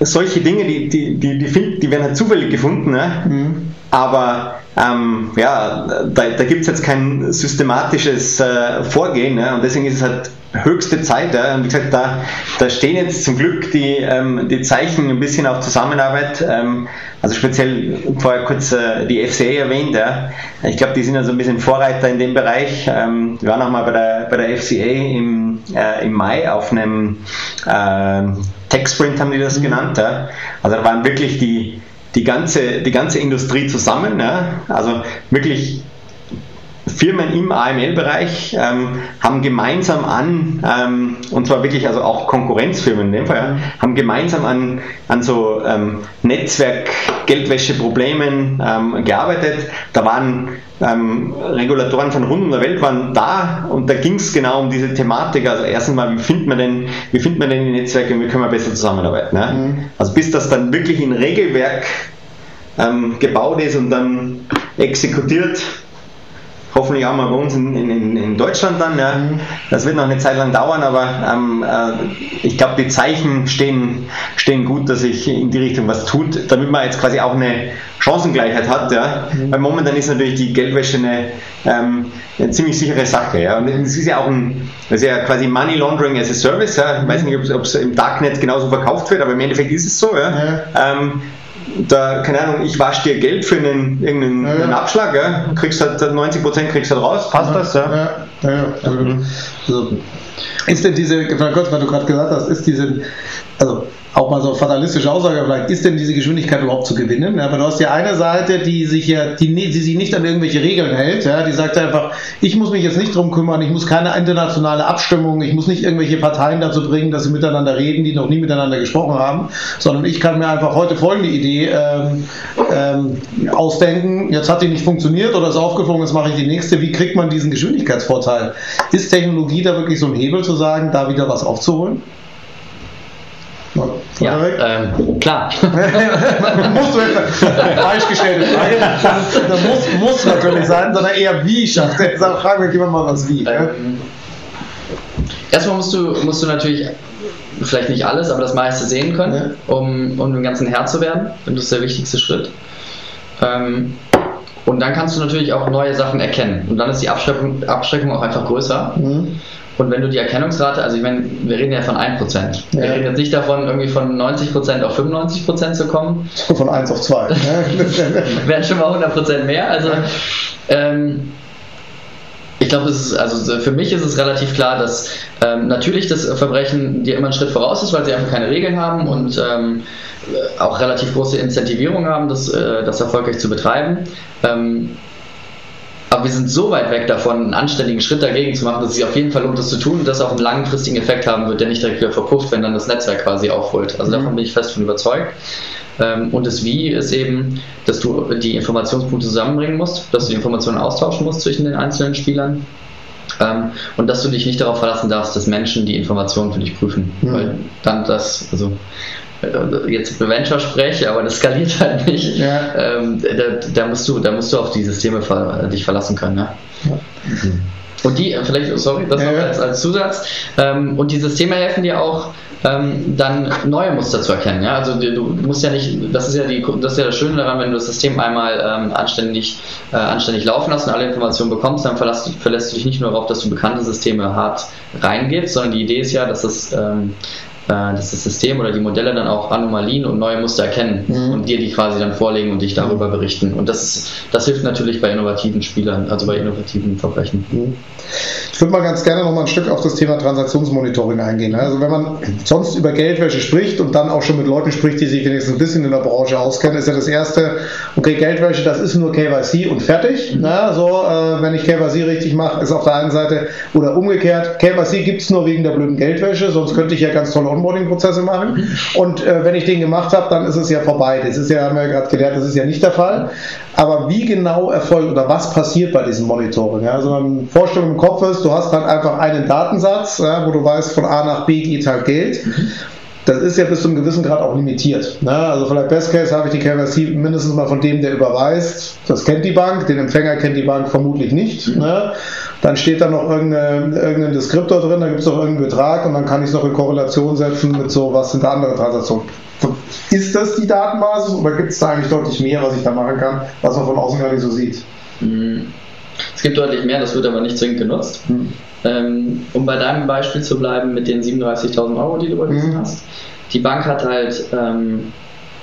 solche Dinge, die, die, die, die, find, die werden halt zufällig gefunden, ne? aber ähm, ja, da, da gibt es jetzt kein systematisches äh, Vorgehen ne? und deswegen ist es halt höchste Zeit. Ja? Und wie gesagt, da, da stehen jetzt zum Glück die, ähm, die Zeichen ein bisschen auf Zusammenarbeit. Ähm, also speziell vorher kurz äh, die FCA erwähnt. Ja? Ich glaube, die sind also ein bisschen Vorreiter in dem Bereich. Ähm, wir waren auch mal bei der, bei der FCA im, äh, im Mai auf einem äh, Tech Sprint, haben die das genannt. Ja? Also da waren wirklich die, die, ganze, die ganze Industrie zusammen. Ja? Also wirklich Firmen im AML-Bereich ähm, haben gemeinsam an, ähm, und zwar wirklich also auch Konkurrenzfirmen in dem Fall, ja, haben gemeinsam an, an so ähm, Netzwerk-Geldwäsche-Problemen ähm, gearbeitet. Da waren ähm, Regulatoren von rund um der Welt waren da und da ging es genau um diese Thematik. Also erstens mal, wie findet man denn, wie findet man denn die Netzwerke und wie können wir besser zusammenarbeiten. Ne? Also bis das dann wirklich in Regelwerk ähm, gebaut ist und dann exekutiert, hoffentlich auch mal bei uns in, in, in Deutschland dann. Ja. Das wird noch eine Zeit lang dauern, aber ähm, äh, ich glaube, die Zeichen stehen, stehen gut, dass sich in die Richtung was tut, damit man jetzt quasi auch eine Chancengleichheit hat. Ja. Weil momentan ist natürlich die Geldwäsche eine, ähm, eine ziemlich sichere Sache. Ja. Und es ist ja auch ein, das ist ja quasi Money Laundering as a Service. Ja. Ich weiß nicht, ob es im Darknet genauso verkauft wird, aber im Endeffekt ist es so. Ja. Ähm, da, keine Ahnung, ich wasche dir Geld für einen, irgendeinen Ja, ja. Abschlag, ja? kriegst halt 90% kriegst halt raus, passt das? Ja? Ja, ja, ja. Also, ist denn diese, mal kurz, weil du gerade gesagt hast, ist diese, also auch mal so fatalistische Aussage vielleicht, ist denn diese Geschwindigkeit überhaupt zu gewinnen? Ja, aber du hast ja eine Seite, die sich ja, die, die sich nicht an irgendwelche Regeln hält, ja, die sagt einfach, ich muss mich jetzt nicht drum kümmern, ich muss keine internationale Abstimmung, ich muss nicht irgendwelche Parteien dazu bringen, dass sie miteinander reden, die noch nie miteinander gesprochen haben, sondern ich kann mir einfach heute folgende Idee ähm, ähm, ausdenken, jetzt hat die nicht funktioniert oder ist aufgeflogen, jetzt mache ich die nächste, wie kriegt man diesen Geschwindigkeitsvorteil? Ist Technologie da wirklich so ein Hebel zu sagen, da wieder was aufzuholen? Ja, ähm, klar. [LAUGHS] musst du jetzt falsch gestellte Frage. Das muss, muss natürlich sein, sondern eher wie schafft er. Fragen wir jemand mal was wie. Ähm, erstmal musst du, musst du natürlich vielleicht nicht alles, aber das meiste sehen können, ja. um, um dem Ganzen Herr zu werden. Und das ist der wichtigste Schritt. Ähm, und dann kannst du natürlich auch neue Sachen erkennen. Und dann ist die Abschreckung, Abschreckung auch einfach größer. Mhm. Und wenn du die Erkennungsrate, also ich meine, wir reden ja von 1%. Ja. Wir reden jetzt nicht davon, irgendwie von 90% auf 95% zu kommen. Von 1 auf 2. [LAUGHS] Wären schon mal 100% mehr. Also ähm, ich glaube, also für mich ist es relativ klar, dass ähm, natürlich das Verbrechen dir immer einen Schritt voraus ist, weil sie einfach keine Regeln haben und ähm, auch relativ große Incentivierung haben, das, äh, das erfolgreich zu betreiben. Ähm, aber wir sind so weit weg davon, einen anständigen Schritt dagegen zu machen, dass es sich auf jeden Fall lohnt, das zu tun und das auch einen langfristigen Effekt haben wird, der nicht direkt wieder verpufft, wenn dann das Netzwerk quasi aufholt. Also mhm. davon bin ich fest von überzeugt. Ähm, und das Wie ist eben, dass du die Informationspunkte zusammenbringen musst, dass du die Informationen austauschen musst zwischen den einzelnen Spielern. Ähm, und dass du dich nicht darauf verlassen darfst, dass Menschen die Informationen für dich prüfen. Mhm. Weil dann das, also jetzt für Venture spreche, aber das skaliert halt nicht. Ja. Ähm, da, da, musst du, da musst du auf die Systeme ver dich verlassen können. Ne? Ja. Mhm. Und die, äh, vielleicht, sorry, das ja, noch als, als Zusatz. Ähm, und die Systeme helfen dir auch, ähm, dann neue Muster zu erkennen. Ja? Also du musst ja nicht, das ist ja, die, das, ist ja das Schöne daran, wenn du das System einmal ähm, anständig, äh, anständig laufen hast und alle Informationen bekommst, dann verlässt, verlässt du dich nicht nur darauf, dass du bekannte Systeme hart reingibst, sondern die Idee ist ja, dass es ähm, äh, dass das System oder die Modelle dann auch Anomalien und neue Muster erkennen mhm. und dir die quasi dann vorlegen und dich darüber berichten. Und das, das hilft natürlich bei innovativen Spielern, also bei innovativen Verbrechen. Mhm. Ich würde mal ganz gerne noch mal ein Stück auf das Thema Transaktionsmonitoring eingehen. Also wenn man sonst über Geldwäsche spricht und dann auch schon mit Leuten spricht, die sich wenigstens ein bisschen in der Branche auskennen, ist ja das erste, okay, Geldwäsche, das ist nur KYC und fertig. Mhm. Na, so, äh, wenn ich KYC richtig mache, ist auf der einen Seite oder umgekehrt, KYC gibt es nur wegen der blöden Geldwäsche, sonst könnte ich ja ganz tolle Onboarding-Prozesse machen. Und äh, wenn ich den gemacht habe, dann ist es ja vorbei. Das ist ja, haben wir ja gerade gelernt, das ist ja nicht der Fall. Aber wie genau erfolgt oder was passiert bei diesem Monitoring? Ja, also eine Vorstellung im Kopf ist, du hast halt einfach einen Datensatz, ja, wo du weißt, von A nach B geht halt Geld. Das ist ja bis zu einem gewissen Grad auch limitiert. Ne? Also vielleicht Best Case habe ich die KYC mindestens mal von dem, der überweist. Das kennt die Bank, den Empfänger kennt die Bank vermutlich nicht. Ne? Dann steht da noch irgendein Deskriptor drin, da gibt es noch irgendeinen Betrag und dann kann ich es noch in Korrelation setzen mit so, was sind da andere Transaktionen. Ist das die Datenbasis oder gibt es da eigentlich deutlich mehr, was ich da machen kann, was man von außen gar nicht so sieht? Mhm. Es gibt deutlich mehr, das wird aber nicht zwingend genutzt. Mhm. Ähm, um bei deinem Beispiel zu bleiben mit den 37.000 Euro, die du überwiesen mhm. hast. Die Bank hat halt ähm,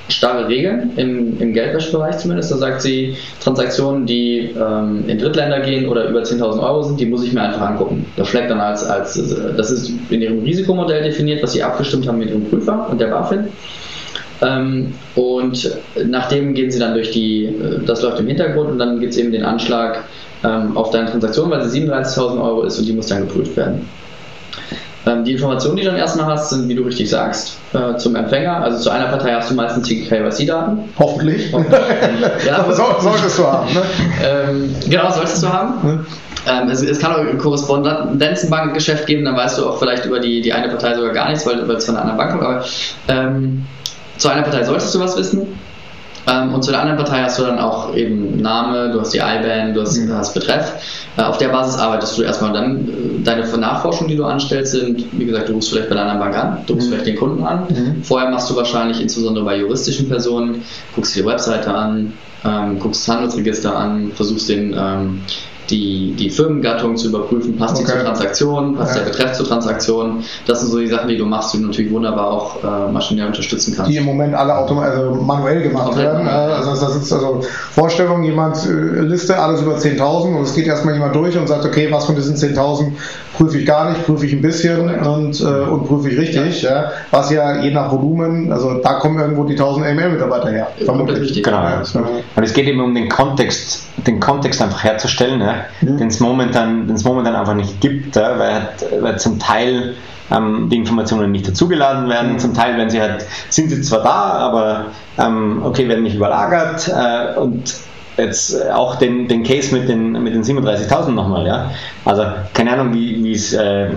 starre Regeln, im, im Geldwäschebereich zumindest. Da sagt sie, Transaktionen, die ähm, in Drittländer gehen oder über 10.000 Euro sind, die muss ich mir einfach angucken. Das schlägt dann als, als, das ist in ihrem Risikomodell definiert, was sie abgestimmt haben mit ihrem Prüfer und der BaFin. Ähm, und nachdem gehen sie dann durch die, äh, das läuft im Hintergrund und dann gibt es eben den Anschlag ähm, auf deine Transaktion, weil sie 37.000 Euro ist und die muss dann geprüft werden. Ähm, die Informationen, die du dann erstmal hast, sind, wie du richtig sagst, äh, zum Empfänger. Also zu einer Partei hast du meistens die KYC-Daten. Hoffentlich. Hoffentlich. [LAUGHS] ja, so, solltest du haben. Ne? Ähm, genau, solltest du haben. Ne? Ähm, es, es, kann auch ein Korrespondenzenbankgeschäft geben, dann weißt du auch vielleicht über die, die eine Partei sogar gar nichts, weil, weil es von einer anderen Bank kommt. Aber ähm, zu einer Partei solltest du was wissen. Ähm, und zu der anderen Partei hast du dann auch eben Name, du hast die IBAN, du hast, mhm. hast Betreff. Äh, auf der Basis arbeitest du erstmal. Dann äh, deine Nachforschung, die du anstellst, sind, wie gesagt, du rufst vielleicht bei der anderen Bank an, du rufst mhm. vielleicht den Kunden an. Mhm. Vorher machst du wahrscheinlich insbesondere bei juristischen Personen, guckst dir die Webseite an, ähm, guckst das Handelsregister an, versuchst den, ähm, die, die Firmengattung zu überprüfen, passt Okay. die zur Transaktion, passt Ja. der Betreff zur Transaktion. Das sind so die Sachen, die du machst, die du natürlich wunderbar auch äh, maschinell unterstützen kannst. die im Moment alle autom also manuell gemacht Komplett werden. manuell, Äh, Also das ist also Vorstellung, jemand äh, Liste alles über 10.000 und es geht erstmal jemand durch und sagt, okay, was von diesen 10.000 prüfe ich gar nicht, prüfe ich ein bisschen und, äh, und prüfe ich richtig. Ja. Was ja je nach Volumen, also da kommen irgendwo die 1.000 AML-Mitarbeiter her. Richtig. Genau. Ja, Ja. Und es geht eben um den Kontext, den Kontext einfach herzustellen, ja, den es momentan, momentan einfach nicht gibt, ja, weil, halt, weil zum Teil ähm, die Informationen nicht dazugeladen werden, zum Teil werden sie halt, sind sie zwar da, aber ähm, okay, werden nicht überlagert äh, und jetzt auch den, den Case mit den, mit den 37.000 nochmal, ja. Also keine Ahnung, wie es äh,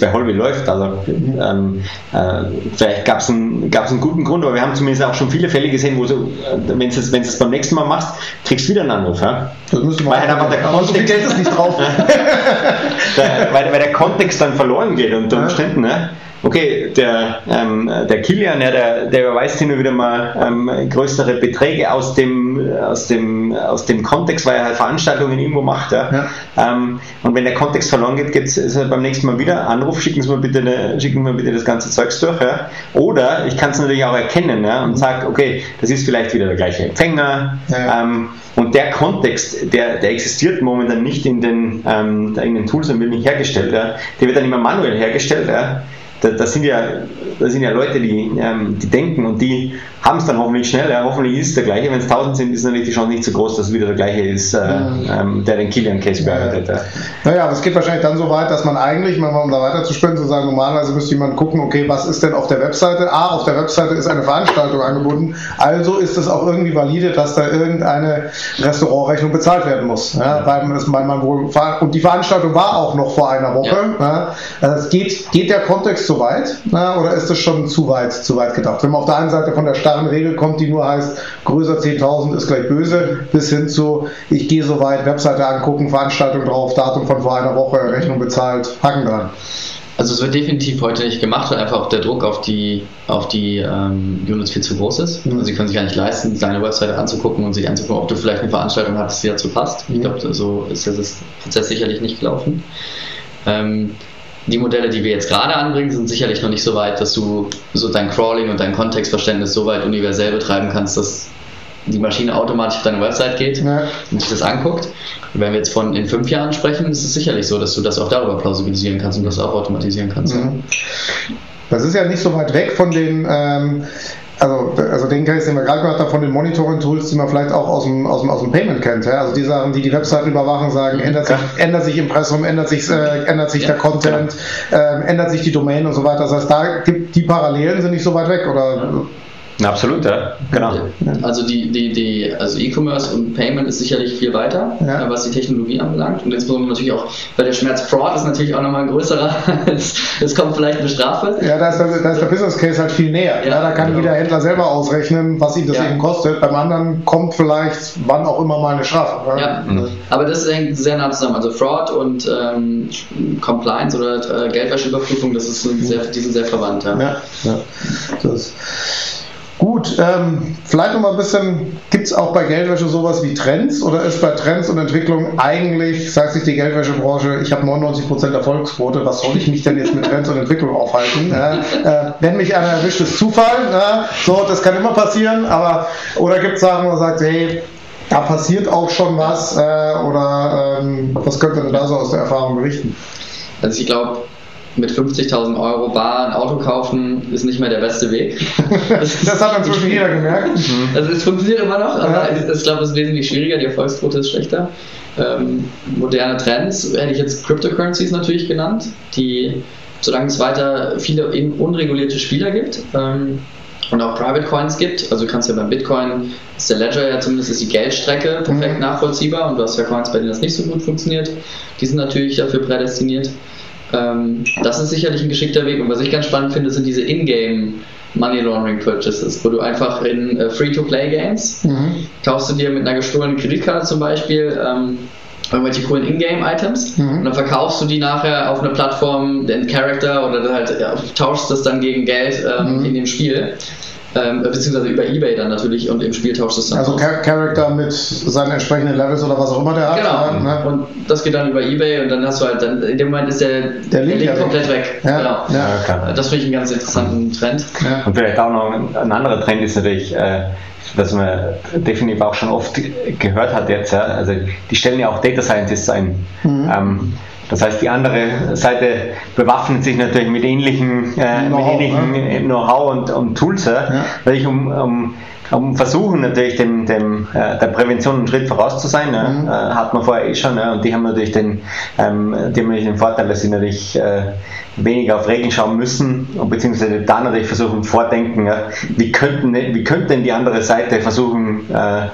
bei Holby läuft. Also ähm, äh, vielleicht gab es einen, gab's einen guten Grund, aber wir haben zumindest auch schon viele Fälle gesehen, wo du, wenn du es du beim nächsten Mal machst, kriegst du wieder einen Anruf. Ja? Das müsste man Weil halt einfach der Kontext- ist nicht drauf. [LAUGHS] Der, weil, weil der Kontext dann verloren geht unter Umständen. Ne? Okay, der, ähm, der Kilian, ja, der, der überweist hin und wieder mal ähm, größere Beträge aus dem, aus, dem, aus dem Kontext, weil er halt Veranstaltungen irgendwo macht. Ja? Ähm, und wenn der Kontext verloren geht, geht es halt beim nächsten Mal wieder Anruf, schicken Sie mir bitte, eine, schicken Sie mir bitte das ganze Zeugs durch. Ja? Oder ich kann es natürlich auch erkennen ja? und sage, okay, das ist vielleicht wieder der gleiche Empfänger. Ja, ja. Ähm, und der Kontext, der, der existiert momentan nicht in den, ähm, in den Tools und wird nicht hergestellt. Ja. Der wird dann immer manuell hergestellt. Ja. Da, das, sind ja, das sind ja Leute, die, ähm, die denken und die haben es dann hoffentlich schnell. Ja. Hoffentlich ist es der gleiche. Wenn es 1000 sind, ist natürlich die Chance nicht so groß, dass es wieder der gleiche ist, äh, ähm, der den Kilian-Case bearbeitet. Ja. Naja, aber es geht wahrscheinlich dann so weit, dass man eigentlich, wenn man um da weiterzuspinnen, zu sagen, normalerweise müsste jemand gucken, okay, was ist denn auf der Webseite? A, auf der Webseite ist eine Veranstaltung angebunden, also ist es auch irgendwie valide, dass da irgendeine Restaurantrechnung bezahlt werden muss. Ja, weil, es, weil man wohl, und die Veranstaltung war auch noch vor einer Woche. Ja. Also es geht, geht der Kontext so weit oder ist es schon zu weit, zu weit gedacht? Wenn man auf der einen Seite von der starren Regel kommt, die nur heißt, größer 10.000 ist gleich böse, bis hin zu, ich gehe so weit, Webseite angucken, Veranstaltung drauf, Datum von vor einer Woche, Rechnung bezahlt, Haken dran. Also es wird definitiv heute nicht gemacht, weil einfach auch der Druck auf die, auf die ähm, Units viel zu groß ist. Mhm. Also sie können sich gar nicht leisten, deine Webseite anzugucken und sich anzugucken, ob du vielleicht eine Veranstaltung hast, die dazu passt. Mhm. Ich glaube, so ist das Prozess sicherlich nicht gelaufen. Ähm, die Modelle, die wir jetzt gerade anbringen, sind sicherlich noch nicht so weit, dass du so dein Crawling und dein Kontextverständnis so weit universell betreiben kannst, dass die Maschine automatisch auf deine Website geht Ja. und sich das anguckt. Wenn wir jetzt von in fünf Jahren sprechen, ist es sicherlich so, dass du das auch darüber plausibilisieren kannst und das auch automatisieren kannst. Mhm. Das ist ja nicht so weit weg von den, ähm, also, also den Case, den wir gerade gemacht haben, von den Monitoring-Tools, die man vielleicht auch aus dem, aus dem, aus dem Payment kennt. Ja? Also die Sachen, die die Webseite überwachen, sagen, ändert sich, ändert sich Impressum, ändert sich, äh, ändert sich Ja, der Content, ähm, ändert sich die Domain und so weiter. Das heißt, da gibt die Parallelen sind nicht so weit weg, oder? Na, absolut, ja. Genau. Also die, die, die, also E-Commerce und Payment ist sicherlich viel weiter, Ja. äh, was die Technologie anbelangt. Und insbesondere natürlich auch, weil der Schmerz Fraud ist natürlich auch nochmal ein größerer. [LAUGHS] es, kommt vielleicht eine Strafe. Ja, da ist, der, da ist der Business Case halt viel näher. Ja, Ja, da kann genau. jeder Händler selber ausrechnen, was ihm das Ja. eben kostet. Beim anderen kommt vielleicht wann auch immer mal eine Strafe. Ja, Mhm. aber das hängt sehr nah zusammen. Also Fraud und ähm, Compliance oder äh, Geldwäscheüberprüfung, das ist sehr, die sind sehr verwandt. Ja. Ja, ja. Das. Gut, ähm, vielleicht noch mal ein bisschen, gibt es auch bei Geldwäsche sowas wie Trends oder ist bei Trends und Entwicklung eigentlich, sagt sich die Geldwäschebranche, ich habe 99% Erfolgsquote, was soll ich mich denn jetzt mit Trends und Entwicklung aufhalten? Äh, äh, wenn mich einer erwischt, ist Zufall, äh, so, das kann immer passieren, aber oder gibt es Sachen, wo man sagt, hey, da passiert auch schon was äh, oder ähm, was könnt ihr denn da so aus der Erfahrung berichten? Also ich glaube, mit 50.000 Euro bar ein Auto kaufen ist nicht mehr der beste Weg. [LAUGHS] Das hat inzwischen [LAUGHS] jeder gemerkt. Also es funktioniert immer noch, aber Ja. es- ich glaube, es ist wesentlich schwieriger, die Erfolgsquote ist schlechter. Ähm, moderne Trends hätte ich jetzt Cryptocurrencies natürlich genannt, die, solange es weiter viele unregulierte Spieler gibt ähm, und auch Private Coins gibt, also du kannst ja beim Bitcoin, ist der Ledger ja zumindest ist die Geldstrecke perfekt Mhm. nachvollziehbar und du hast ja Coins, bei denen das nicht so gut funktioniert. Die sind natürlich dafür prädestiniert. Ähm, das ist sicherlich ein geschickter Weg. Und was ich ganz spannend finde, sind diese Ingame Money Laundering Purchases, wo du einfach in äh, Free-to-Play-Games Mhm. kaufst du dir mit einer gestohlenen Kreditkarte zum Beispiel ähm, irgendwelche coolen Ingame-Items Mhm. und dann verkaufst du die nachher auf einer Plattform, den Character oder halt ja, tauschst das dann gegen Geld ähm, Mhm. in dem Spiel. Ähm, beziehungsweise über Ebay dann natürlich und im Spieltausch das dann Also aus. Character mit seinen entsprechenden Levels oder was auch immer der hat. Genau. Ne? Und das geht dann über Ebay und dann hast du halt dann in dem Moment ist der, der Link, der Link komplett weg. Ja. Genau. Ja, das finde ich einen ganz interessanten Trend. Ja. Und vielleicht auch noch ein, ein anderer Trend ist natürlich äh, was man definitiv auch schon oft gehört hat jetzt. Ja. Also die stellen ja auch Data Scientists ein. Mhm. Ähm, das heißt, die andere Seite bewaffnet sich natürlich mit ähnlichen äh, Know-how Know und, und, Tools, ja. um, um, um, versuchen natürlich dem, dem, äh, der Prävention einen Schritt voraus zu sein. Ja. Mhm. Äh, hat man vorher eh schon. Ja, und die haben natürlich den, ähm, die haben natürlich den Vorteil, dass sie natürlich äh, weniger auf Regeln schauen müssen, beziehungsweise da natürlich versuchen, vordenken, ja, wie, könnten, wie könnte denn die andere Seite versuchen, äh,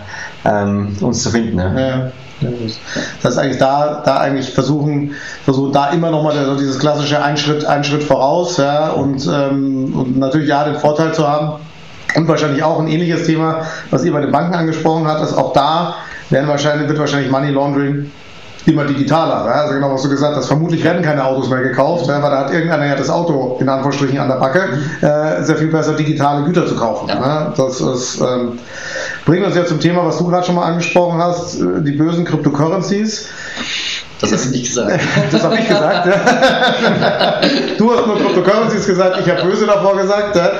ähm, uns zu finden. Ja. Das heißt eigentlich da, da eigentlich versuchen, versuchen da immer nochmal also dieses klassische ein Schritt, ein Schritt voraus ja, und, ähm, und natürlich ja den Vorteil zu haben. Und wahrscheinlich auch ein ähnliches Thema, was ihr bei den Banken angesprochen habt, ist auch da werden wahrscheinlich, wird wahrscheinlich Money Laundering immer digitaler. Also genau, was du gesagt hast, vermutlich werden keine Autos mehr gekauft, weil da hat irgendeiner ja das Auto in Anführungsstrichen an der Backe, äh, sehr viel besser digitale Güter zu kaufen. Ja. Das ist, ähm, bringt uns ja zum Thema, was du gerade schon mal angesprochen hast, äh, die bösen Cryptocurrencies. Das hast du nicht gesagt. [LAUGHS] das habe ich gesagt. Ja. [LAUGHS] Du hast nur Cryptocurrencies gesagt, ich habe böse davor gesagt. Ja.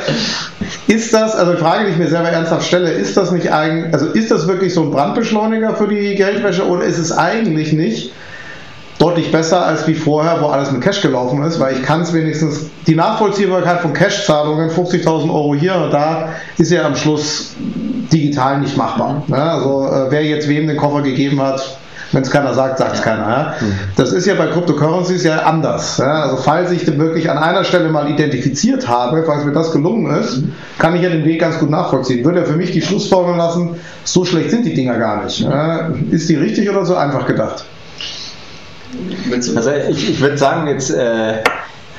Ist das, also die Frage, die ich mir selber ernsthaft stelle, ist das nicht eigentlich, also ist das wirklich so ein Brandbeschleuniger für die Geldwäsche oder ist es eigentlich nicht deutlich besser als wie vorher, wo alles mit Cash gelaufen ist, weil ich kann es wenigstens, die Nachvollziehbarkeit von Cash-Zahlungen, 50.000 Euro hier und da, ist ja am Schluss digital nicht machbar. Ne? Also äh, wer jetzt wem den Koffer gegeben hat, wenn es keiner sagt, sagt es ja. keiner. Ja? Mhm. Das ist ja bei Cryptocurrencies ja anders. Ja? Also falls ich den wirklich an einer Stelle mal identifiziert habe, falls mir das gelungen ist, mhm. kann ich ja den Weg ganz gut nachvollziehen. Würde ja für mich die Schlussfolgerung lassen, so schlecht sind die Dinger gar nicht. Ja? Ist die richtig oder so einfach gedacht? Also ich, ich würde sagen, jetzt äh,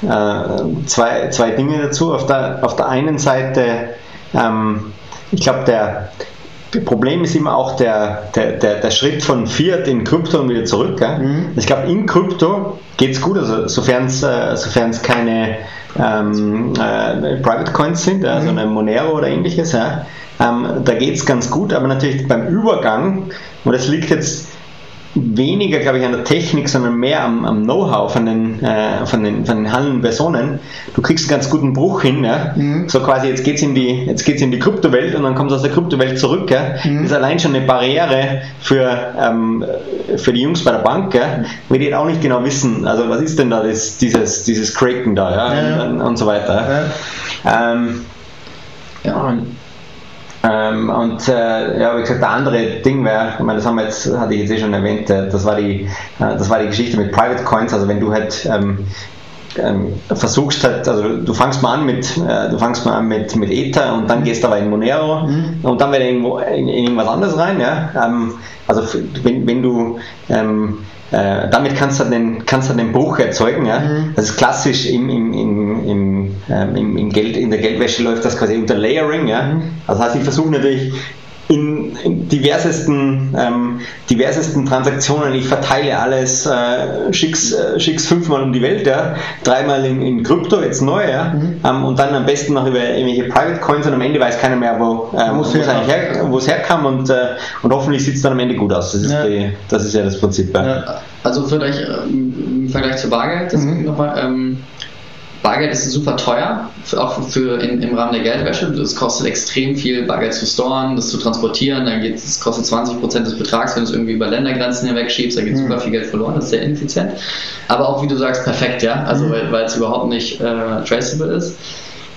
äh, zwei, zwei Dinge dazu. Auf der, auf der einen Seite, ähm, ich glaube, der, Problem ist immer auch der, der, der, der Schritt von Fiat in Krypto und wieder zurück. Mhm. Ich glaube, in Krypto geht es gut, also sofern es äh, keine ähm, äh, Private Coins sind, mhm. also eine Monero oder ähnliches, ja, ähm, da geht es ganz gut, aber natürlich beim Übergang, und das liegt jetzt weniger, glaube ich, an der Technik, sondern mehr am, am Know-how von den, äh, von, den, von den handelnden Personen. Du kriegst einen ganz guten Bruch hin. Ja? Mhm. So quasi, jetzt geht es in, die, in die Kryptowelt und dann kommst du aus der Kryptowelt zurück. Ja? Mhm. Das ist allein schon eine Barriere für, ähm, für die Jungs bei der Bank, ja? weil die auch nicht genau wissen, also was ist denn da das, dieses, dieses Craken da ja? ja. Und, und, so weiter. Ja. Ähm, ja, und ähm, und äh, ja, wie gesagt, der andere Ding wäre, ich meine, das haben wir jetzt, hatte ich jetzt eh schon erwähnt, äh, das war die, äh, das war die Geschichte mit Private Coins, also wenn du halt ähm, ähm, versuchst halt, also du fangst mal an mit, äh, du fangst mal an mit, mit Ether und dann gehst du aber in Monero mhm. und dann wieder irgendwo in, in, irgendwas anderes rein, ja. Ähm, also wenn, wenn du ähm, äh, damit kannst du den, kannst du den Bruch erzeugen. Ja? Mhm. Das ist klassisch im, im, im, im, ähm, im, Geld, in der Geldwäsche läuft das quasi unter Layering. Ja? Mhm. Also heißt, ich versuche natürlich in, in diversesten, ähm, diversesten Transaktionen, ich verteile alles, äh, schick's, äh, schick's fünfmal um die Welt, ja, dreimal in, in Krypto, jetzt neu, ja, mhm. ähm, und dann am besten noch über irgendwelche Private Coins und am Ende weiß keiner mehr, wo ähm, es her, herkam und, äh, und hoffentlich sieht es dann am Ende gut aus. Das ist, ja. Die, das, ist ja das Prinzip. Ja. Ja. Also vielleicht im Vergleich zur Bargeld, das mhm. nochmal, ähm, Bargeld ist super teuer, für, auch für in, im Rahmen der Geldwäsche. Es kostet extrem viel, Bargeld zu storen, das zu transportieren. Dann geht es kostet 20% des Betrags, wenn du es irgendwie über Ländergrenzen hinweg schiebst, da geht mhm. super viel Geld verloren, das ist sehr ineffizient. Aber auch, wie du sagst, perfekt, ja. Also, mhm. weil es überhaupt nicht äh, traceable ist.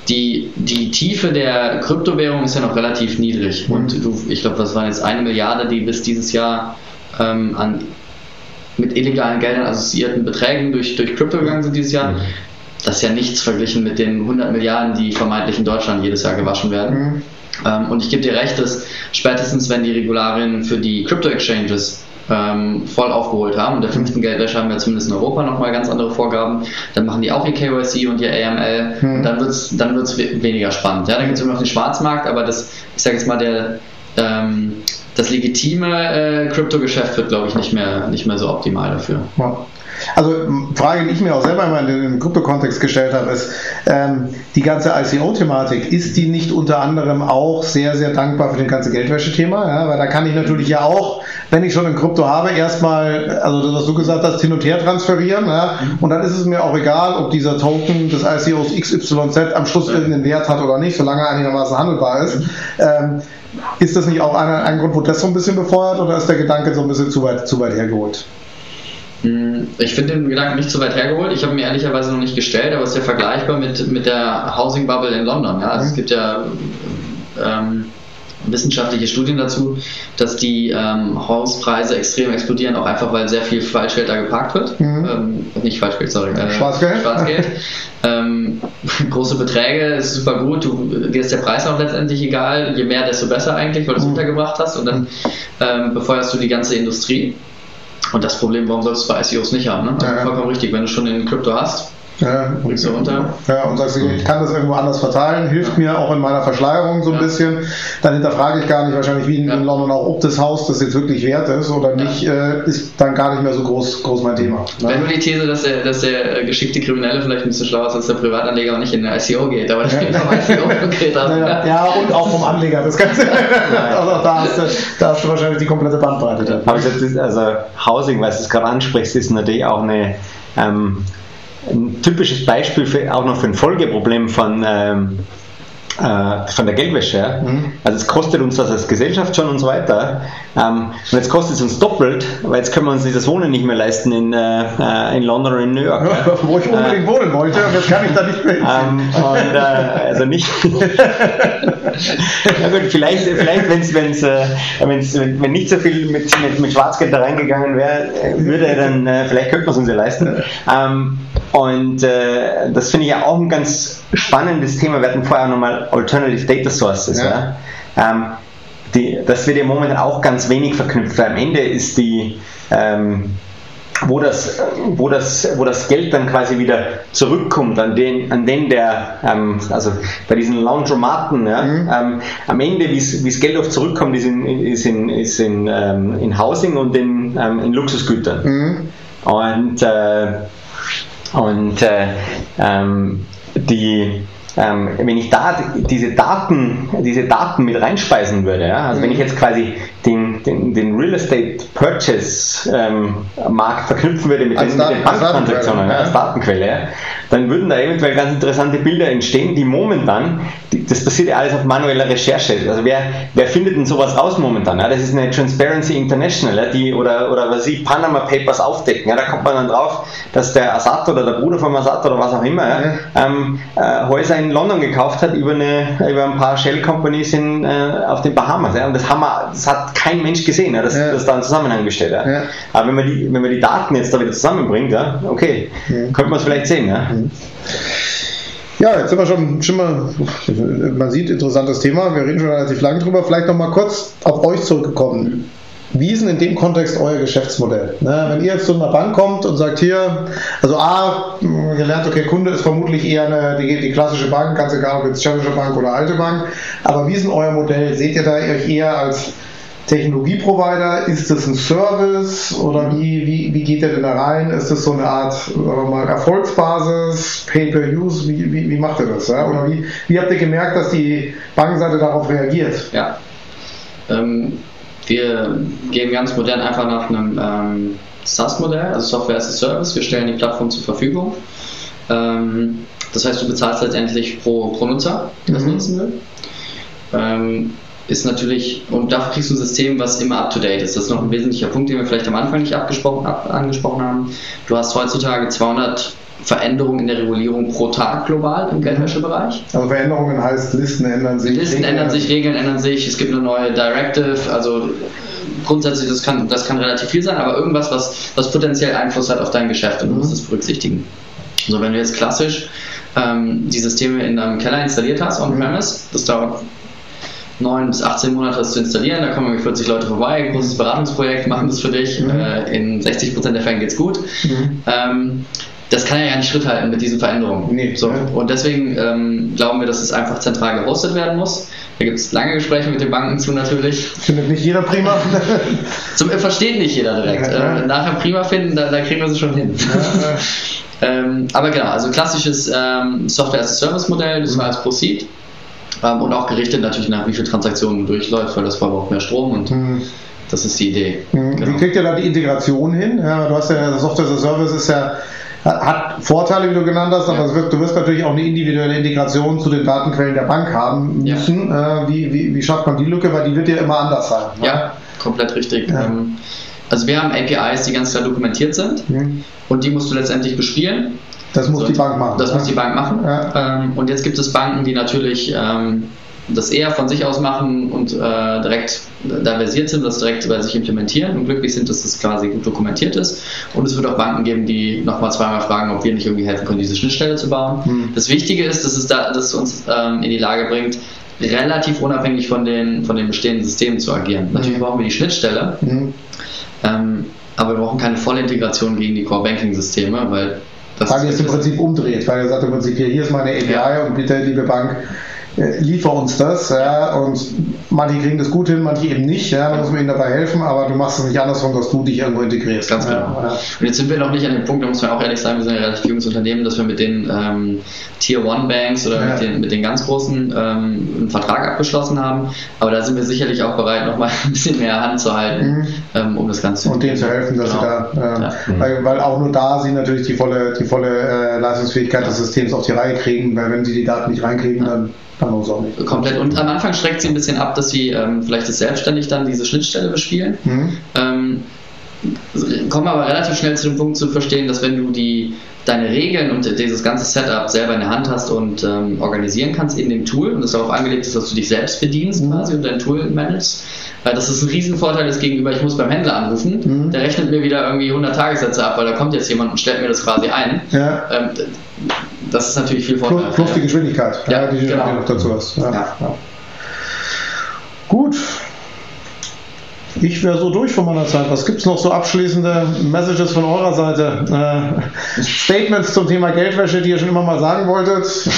Die, die Tiefe der Kryptowährung ist ja noch relativ niedrig. Mhm. Und du, ich glaube, das waren jetzt eine Milliarde, die bis dieses Jahr ähm, an mit illegalen Geldern assoziierten Beträgen durch, durch Krypto gegangen sind dieses Jahr. Mhm das ist ja nichts verglichen mit den 100 Milliarden, die vermeintlich in Deutschland jedes Jahr gewaschen werden. Mhm. Ähm, und ich gebe dir recht, dass spätestens, wenn die Regularien für die Crypto-Exchanges ähm, voll aufgeholt haben, und der fünften Geldwäsche haben wir zumindest in Europa nochmal ganz andere Vorgaben, dann machen die auch ihr KYC und ihr AML mhm. und dann wird es dann wird's weniger spannend. Ja, dann gibt es immer noch den Schwarzmarkt, aber das, ich sage jetzt mal, der ähm, das legitime äh, Kryptogeschäft wird, glaube ich, nicht mehr, nicht mehr so optimal dafür. Ja. Also Frage, die ich mir auch selber immer in den Krypto-Kontext gestellt habe, ist, ähm, die ganze ICO-Thematik, ist die nicht unter anderem auch sehr, sehr dankbar für das ganze Geldwäsche-Thema? Ja? Weil da kann ich natürlich ja auch, wenn ich schon ein Krypto habe, erstmal, also das, was du gesagt hast, hin und her transferieren. Ja? Und dann ist es mir auch egal, ob dieser Token des ICOs XYZ am Schluss irgendeinen Wert hat oder nicht, solange er einigermaßen handelbar ist. Ähm, ist das nicht auch ein, ein Grund, wo das so ein bisschen befeuert oder ist der Gedanke so ein bisschen zu weit, zu weit hergeholt? Hm, ich finde den Gedanken nicht so weit hergeholt. Ich habe mir ehrlicherweise noch nicht gestellt, aber es ist ja vergleichbar mit, mit der Housing Bubble in London. Ja? Also mhm. Es gibt ja ähm, wissenschaftliche Studien dazu, dass die ähm, Hauspreise extrem explodieren, auch einfach weil sehr viel Falschgeld da geparkt wird. Mhm. Ähm, nicht Falschgeld, sorry. Äh, Schwarzgeld. Schwarzgeld. [LAUGHS] ähm, große Beträge ist super gut. Du, dir ist der Preis auch letztendlich egal. Je mehr, desto besser eigentlich, weil du es mhm. untergebracht hast. Und dann ähm, befeuerst du die ganze Industrie. Und das Problem, warum sollst du bei ICOs nicht haben? Ne? Also ja, vollkommen richtig, wenn du schon den Krypto hast, ja, du runter. Ja, und sagst, ich kann das irgendwo anders verteilen, hilft mir auch in meiner Verschleierung so ein ja. bisschen. Dann hinterfrage ich gar nicht wahrscheinlich wie in, ja. in, London auch, ob das Haus das jetzt wirklich wert ist oder nicht, äh, ist dann gar nicht mehr so groß, groß mein Thema. Ne? Wenn nur die These, dass der, dass der geschickte Kriminelle vielleicht ein bisschen schlauer ist als der Privatanleger und nicht in den ICO geht, aber das ja. vom ICO [LAUGHS] konkret ja. ja, und auch vom Anleger, das Ganze. [LAUGHS] [LAUGHS] also da hast, du, da hast du wahrscheinlich die komplette Bandbreite. Aber also Housing, weil du es gerade ansprichst, ist natürlich auch eine ähm, ein typisches Beispiel für, auch noch für ein Folgeproblem von, ähm, äh, von der Geldwäsche. Mhm. Also es kostet uns das als Gesellschaft schon und so weiter. Ähm, und jetzt kostet es uns doppelt, weil jetzt können wir uns dieses Wohnen nicht mehr leisten in, äh, in London oder in New York. Ja, wo ich unbedingt äh, wohnen wollte und jetzt kann ich da nicht mehr ähm, und, äh, Also nicht. [LAUGHS] ja gut, vielleicht, vielleicht wenn's, wenn's, äh, wenn's, wenn nicht so viel mit, mit, mit Schwarzgeld da reingegangen wäre, äh, würde er dann, äh, vielleicht könnte man es uns ja leisten. Ähm, und äh, das finde ich ja auch ein ganz spannendes Thema. Wir hatten vorher auch nochmal Alternative Data Sources. Ja. ja? Ähm, die, das wird ja momentan auch ganz wenig verknüpft. Am Ende ist die, ähm, wo, das, wo, das, wo das Geld dann quasi wieder zurückkommt, an den, an den der, ähm, also bei diesen Laundromaten, ja, mhm. ähm, am Ende, wie das Geld oft zurückkommt, ist in, ist in, ist in, ähm, in Housing und in, ähm, in Luxusgütern. Mhm. Und äh, und äh, ähm, die, ähm, wenn ich da diese Daten, diese Daten mit reinspeisen würde, ja, also wenn ich jetzt quasi den, den, den Real Estate Purchase ähm, Markt verknüpfen würde mit, den, mit den Banktransaktionen ja, als Datenquelle, ja, dann würden da eventuell ganz interessante Bilder entstehen, die momentan, die, das passiert ja alles auf manueller Recherche. Also wer, wer findet denn sowas raus momentan? Ja? Das ist eine Transparency International, die oder, oder was ich, Panama Papers aufdecken. Da kommt man dann drauf, dass der Assad oder der Bruder vom Assad oder was auch immer ähm, äh, Häuser in London gekauft hat über, eine, über ein paar Shell Companies in, äh, auf den Bahamas. Und das, haben wir, das hat kein Mensch gesehen, ja? dass ja. das da in Zusammenhang gestellt. Ja? Aber wenn man, die, wenn man die Daten jetzt da wieder zusammenbringt, ja, okay, könnte man es vielleicht sehen. Ja? Ja, jetzt sind wir schon, schon mal, man sieht, interessantes Thema. Wir reden schon relativ lange drüber. Vielleicht noch mal kurz auf euch zurückgekommen. Wie ist denn in dem Kontext euer Geschäftsmodell? Ne, wenn ihr jetzt zu einer Bank kommt und sagt hier, also A, ihr lernt, okay, Kunde ist vermutlich eher eine, die, die klassische Bank, ganz egal ob jetzt Challenger Bank oder alte Bank, aber wie ist denn euer Modell? Seht ihr da euch eher als Technologieprovider? Ist das ein Service oder wie, wie, wie geht der denn da rein? Ist das so eine Art mal, Erfolgsbasis, Pay-per-Use? Wie, wie, wie macht ihr das? Ja? Oder wie, wie habt ihr gemerkt, dass die Bankenseite darauf reagiert? Ja. Ähm, wir gehen ganz modern einfach nach einem ähm, SaaS-Modell, also Software as a Service. Wir stellen die Plattform zur Verfügung. Ähm, das heißt, du bezahlst letztendlich pro, pro Nutzer, der das mhm. nutzen will. Ähm, ist natürlich, und dafür kriegst du ein System, was immer up to date ist. Das ist noch ein wesentlicher Punkt, den wir vielleicht am Anfang nicht abgesprochen, ab, angesprochen haben. Du hast heutzutage 200 Veränderungen in der Regulierung pro Tag global im Geldwäschebereich. Also Veränderungen heißt, Listen ändern sich. Listen Regeln ändern sich, Regeln ändern sich, es gibt eine neue Directive, also grundsätzlich, das kann, das kann relativ viel sein, aber irgendwas, was, was potenziell Einfluss hat auf dein Geschäft und du musst das berücksichtigen. So, wenn du jetzt klassisch ähm, die Systeme in deinem Keller installiert hast, on-premise, das dauert 9 bis 18 Monate das zu installieren. Da kommen 40 Leute vorbei, großes Beratungsprojekt, machen das für dich. Mhm. Äh, in 60 Prozent der Fälle geht es gut. Mhm. Ähm, das kann ja nicht Schritt halten mit diesen Veränderungen. Nee, so. Und deswegen ähm, glauben wir, dass es einfach zentral gehostet werden muss. Da gibt es lange Gespräche mit den Banken zu natürlich. Findet nicht jeder prima. [LAUGHS] Zum, versteht nicht jeder direkt. Ja. Äh, nachher prima finden, da, da kriegen wir sie schon hin. [LAUGHS] ähm, aber genau, also klassisches ähm, Software-as-a-Service-Modell, das war als Proceed. Ähm, und auch gerichtet natürlich nach wie viele Transaktionen durchläuft, weil das verbraucht mehr Strom und Mhm. das ist die Idee. Mhm. Genau. Wie kriegt ihr da die Integration hin? Ja, du hast ja, das Software as a Service ist ja, hat Vorteile, wie du genannt hast, aber Ja. wird, du wirst natürlich auch eine individuelle Integration zu den Datenquellen der Bank haben Ja. müssen. Äh, wie, wie, wie schafft man die Lücke? Weil die wird ja immer anders sein. ne? Ja, komplett richtig. Ja. Ähm, also wir haben APIs, die ganz klar dokumentiert sind Mhm. und die musst du letztendlich bespielen. Das muss So, die Bank machen. Das ne? muss die Bank machen. Ja. Ähm, und jetzt gibt es Banken, die natürlich ähm, das eher von sich aus machen und äh, direkt da versiert sind, das direkt bei sich implementieren und glücklich sind, dass das quasi gut dokumentiert ist. Und es wird auch Banken geben, die nochmal zweimal fragen, ob wir nicht irgendwie helfen können, diese Schnittstelle zu bauen. Hm. Das Wichtige ist, dass es, da, dass es uns ähm, in die Lage bringt, relativ unabhängig von den, von den bestehenden Systemen zu agieren. Natürlich Mhm. brauchen wir die Schnittstelle, Mhm. ähm, aber wir brauchen keine Vollintegration gegen die Core-Banking-Systeme, weil das Weil ihr es im Prinzip umdreht, weil ihr sagt im Prinzip, hier, hier ist meine API Ja. und bitte, liebe Bank, liefer uns das. Ja, und manche kriegen das gut hin, manche eben nicht. Ja, da muss man ihnen dabei helfen, aber du machst es nicht andersrum, dass du dich irgendwo integrierst. Ganz genau. Ja. Und jetzt sind wir noch nicht an dem Punkt, da muss man auch ehrlich sagen, wir sind ein relativ junges Unternehmen, dass wir mit den ähm, Tier One Banks oder Ja. mit, den, mit den ganz großen ähm, einen Vertrag abgeschlossen haben. Aber da sind wir sicherlich auch bereit, nochmal [LAUGHS] ein bisschen mehr Hand zu halten, Mhm. ähm, um das Ganze Und denen zu helfen, dass Genau. sie da, äh, Ja. weil, weil auch nur da sie natürlich die volle, die volle äh, Leistungsfähigkeit des Systems auf die Reihe kriegen, weil wenn sie die Daten nicht reinkriegen, dann kann man auch nicht. Komplett. Und am Anfang schreckt sie ein bisschen ab, dass sie ähm, vielleicht das selbstständig dann diese Schnittstelle bespielen. Mhm. Ähm, kommen aber relativ schnell zu dem Punkt zu verstehen, dass wenn du die, deine Regeln und dieses ganze Setup selber in der Hand hast und ähm, organisieren kannst in dem Tool und es darauf angelegt ist, dass du dich selbst bedienst Mhm. quasi und dein Tool managst, äh, dass es ein Riesenvorteil ist gegenüber, ich muss beim Händler anrufen, Mhm. der rechnet mir wieder irgendwie 100 Tagessätze ab, weil da kommt jetzt jemand und stellt mir das quasi ein. Ja. Ähm, das ist natürlich viel Vorteil. plus die Geschwindigkeit, Ja, die du genau. noch dazu hast. Ja. Ja. Ja. Gut. Ich wäre so durch von meiner Zeit. Was gibt es noch so abschließende Messages von eurer Seite? Äh, Statements zum Thema Geldwäsche, die ihr schon immer mal sagen wolltet? [LAUGHS]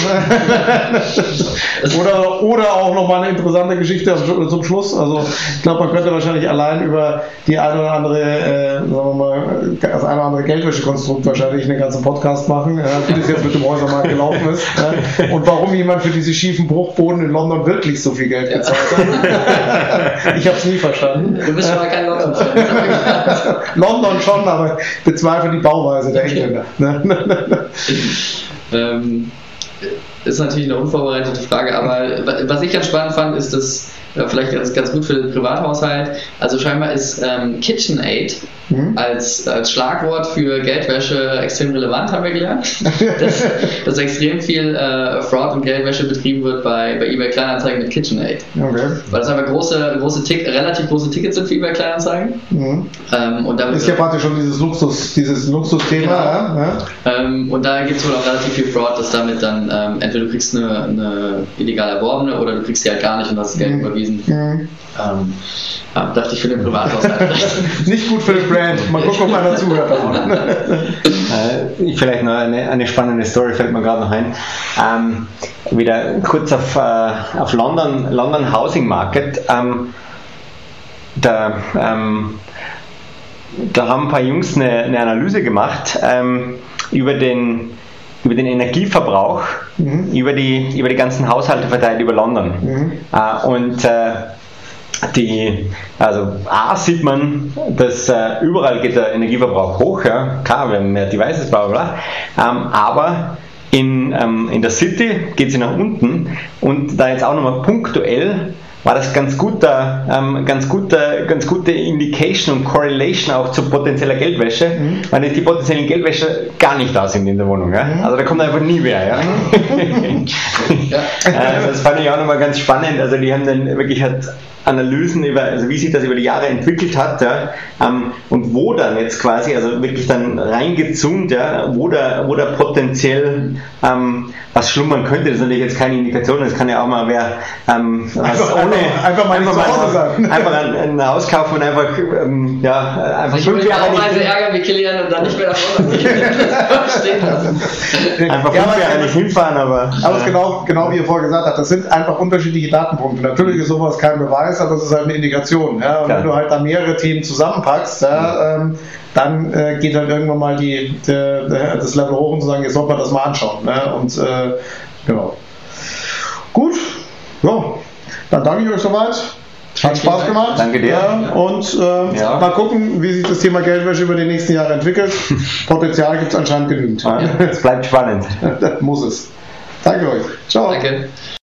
oder, oder auch noch mal eine interessante Geschichte zum Schluss. Also ich glaube, man könnte wahrscheinlich allein über die eine oder andere, äh, sagen wir mal, das eine oder andere Geldwäschekonstrukt wahrscheinlich einen ganzen Podcast machen, äh, wie das jetzt mit dem Häusermarkt gelaufen ist. Äh, und warum jemand für diese schiefen Bruchboden in London wirklich so viel Geld gezahlt hat. [LAUGHS] ich habe es nie verstanden. Du bist schon mal kein London. [LAUGHS] London schon, aber ich bezweifle die Bauweise der Engländer. Ne? [LAUGHS] Ähm, ist natürlich eine unvorbereitete Frage, aber wa- was ich ganz spannend fand, ist das äh, vielleicht ganz, ganz gut für den Privathaushalt. Also scheinbar ist ähm, KitchenAid Hm? als, als Schlagwort für Geldwäsche extrem relevant, haben wir gelernt. [LAUGHS] Dass, dass extrem viel äh, Fraud und Geldwäsche betrieben wird bei, bei eBay Kleinanzeigen mit KitchenAid. Okay. Weil das einfach große, große Tick, relativ große Tickets sind für eBay Kleinanzeigen. Mhm. Ähm, und Ist ja praktisch schon dieses Luxus, dieses Luxusthema. Genau. Ja? Ja? Ähm, und da gibt es wohl auch relativ viel Fraud, dass damit dann ähm, entweder du kriegst eine, eine illegal erworbene oder du kriegst die halt gar nicht und hast das Geld Mhm. überwiesen. Mhm. Ähm, ja, dachte ich für den Privathaushalt. [LAUGHS] Nicht gut für den Brand. Mal gucken, ob einer zuhört. davon. [LAUGHS] Äh, vielleicht noch eine, eine spannende Story fällt mir gerade noch ein. Ähm, wieder kurz auf, äh, auf London, London Housing Market. Ähm, da, ähm, da haben ein paar Jungs eine, eine Analyse gemacht ähm, über, den, über den Energieverbrauch Mhm. über, die, über die ganzen Haushalte verteilt über London. Mhm. Äh, und äh, die, also A sieht man, dass äh, überall geht der Energieverbrauch hoch, ja, klar, wir haben mehr Devices, bla bla bla, ähm, aber in, ähm, in der City geht sie nach unten und da jetzt auch nochmal punktuell war das ganz guter, ähm, ganz guter, ganz gute Indication und Correlation auch zu potenzieller Geldwäsche, weil die potenziellen Geldwäsche gar nicht da sind in der Wohnung. Ja? Also da kommt einfach nie wer. Ja? [LAUGHS] Ja. Äh, das fand ich auch nochmal ganz spannend. Also die haben dann wirklich halt Analysen über, also wie sich das über die Jahre entwickelt hat, ja, ähm, und wo dann jetzt quasi, also wirklich dann reingezoomt, ja, wo da, wo da potenziell ähm, was schlummern könnte. Das ist natürlich jetzt keine Indikation, das kann ja auch mal wer ähm, einfach, ohne einfach, mal, einfach, mal einfach ein, ein, Haus kaufen und einfach ähm, ja einfach ich fünf Jahre nicht ärgern wie Kilian und dann nicht mehr lassen. [LAUGHS] Einfach Ja, fünf Jahre nicht hinfahren, aber Aber es ist genau, genau wie ihr vorher gesagt habt, das sind einfach unterschiedliche Datenpunkte. Natürlich ist sowas kein Beweis, aber es ist halt eine Indikation. Ja? Und Klar. wenn du halt da mehrere Themen zusammenpackst, ja, ähm, dann äh, geht halt irgendwann mal die, der, das Level hoch und zu sagen, jetzt sollte man das mal anschauen. Ne? Und äh, genau. Gut, ja, dann danke ich euch soweit. Hat Spaß gemacht. Danke dir. Ja, und äh, Ja. mal gucken, wie sich das Thema Geldwäsche über die nächsten Jahre entwickelt. [LAUGHS] Potenzial gibt es anscheinend genügend. es bleibt spannend. [LAUGHS] Muss es. Danke euch. Ciao. Danke.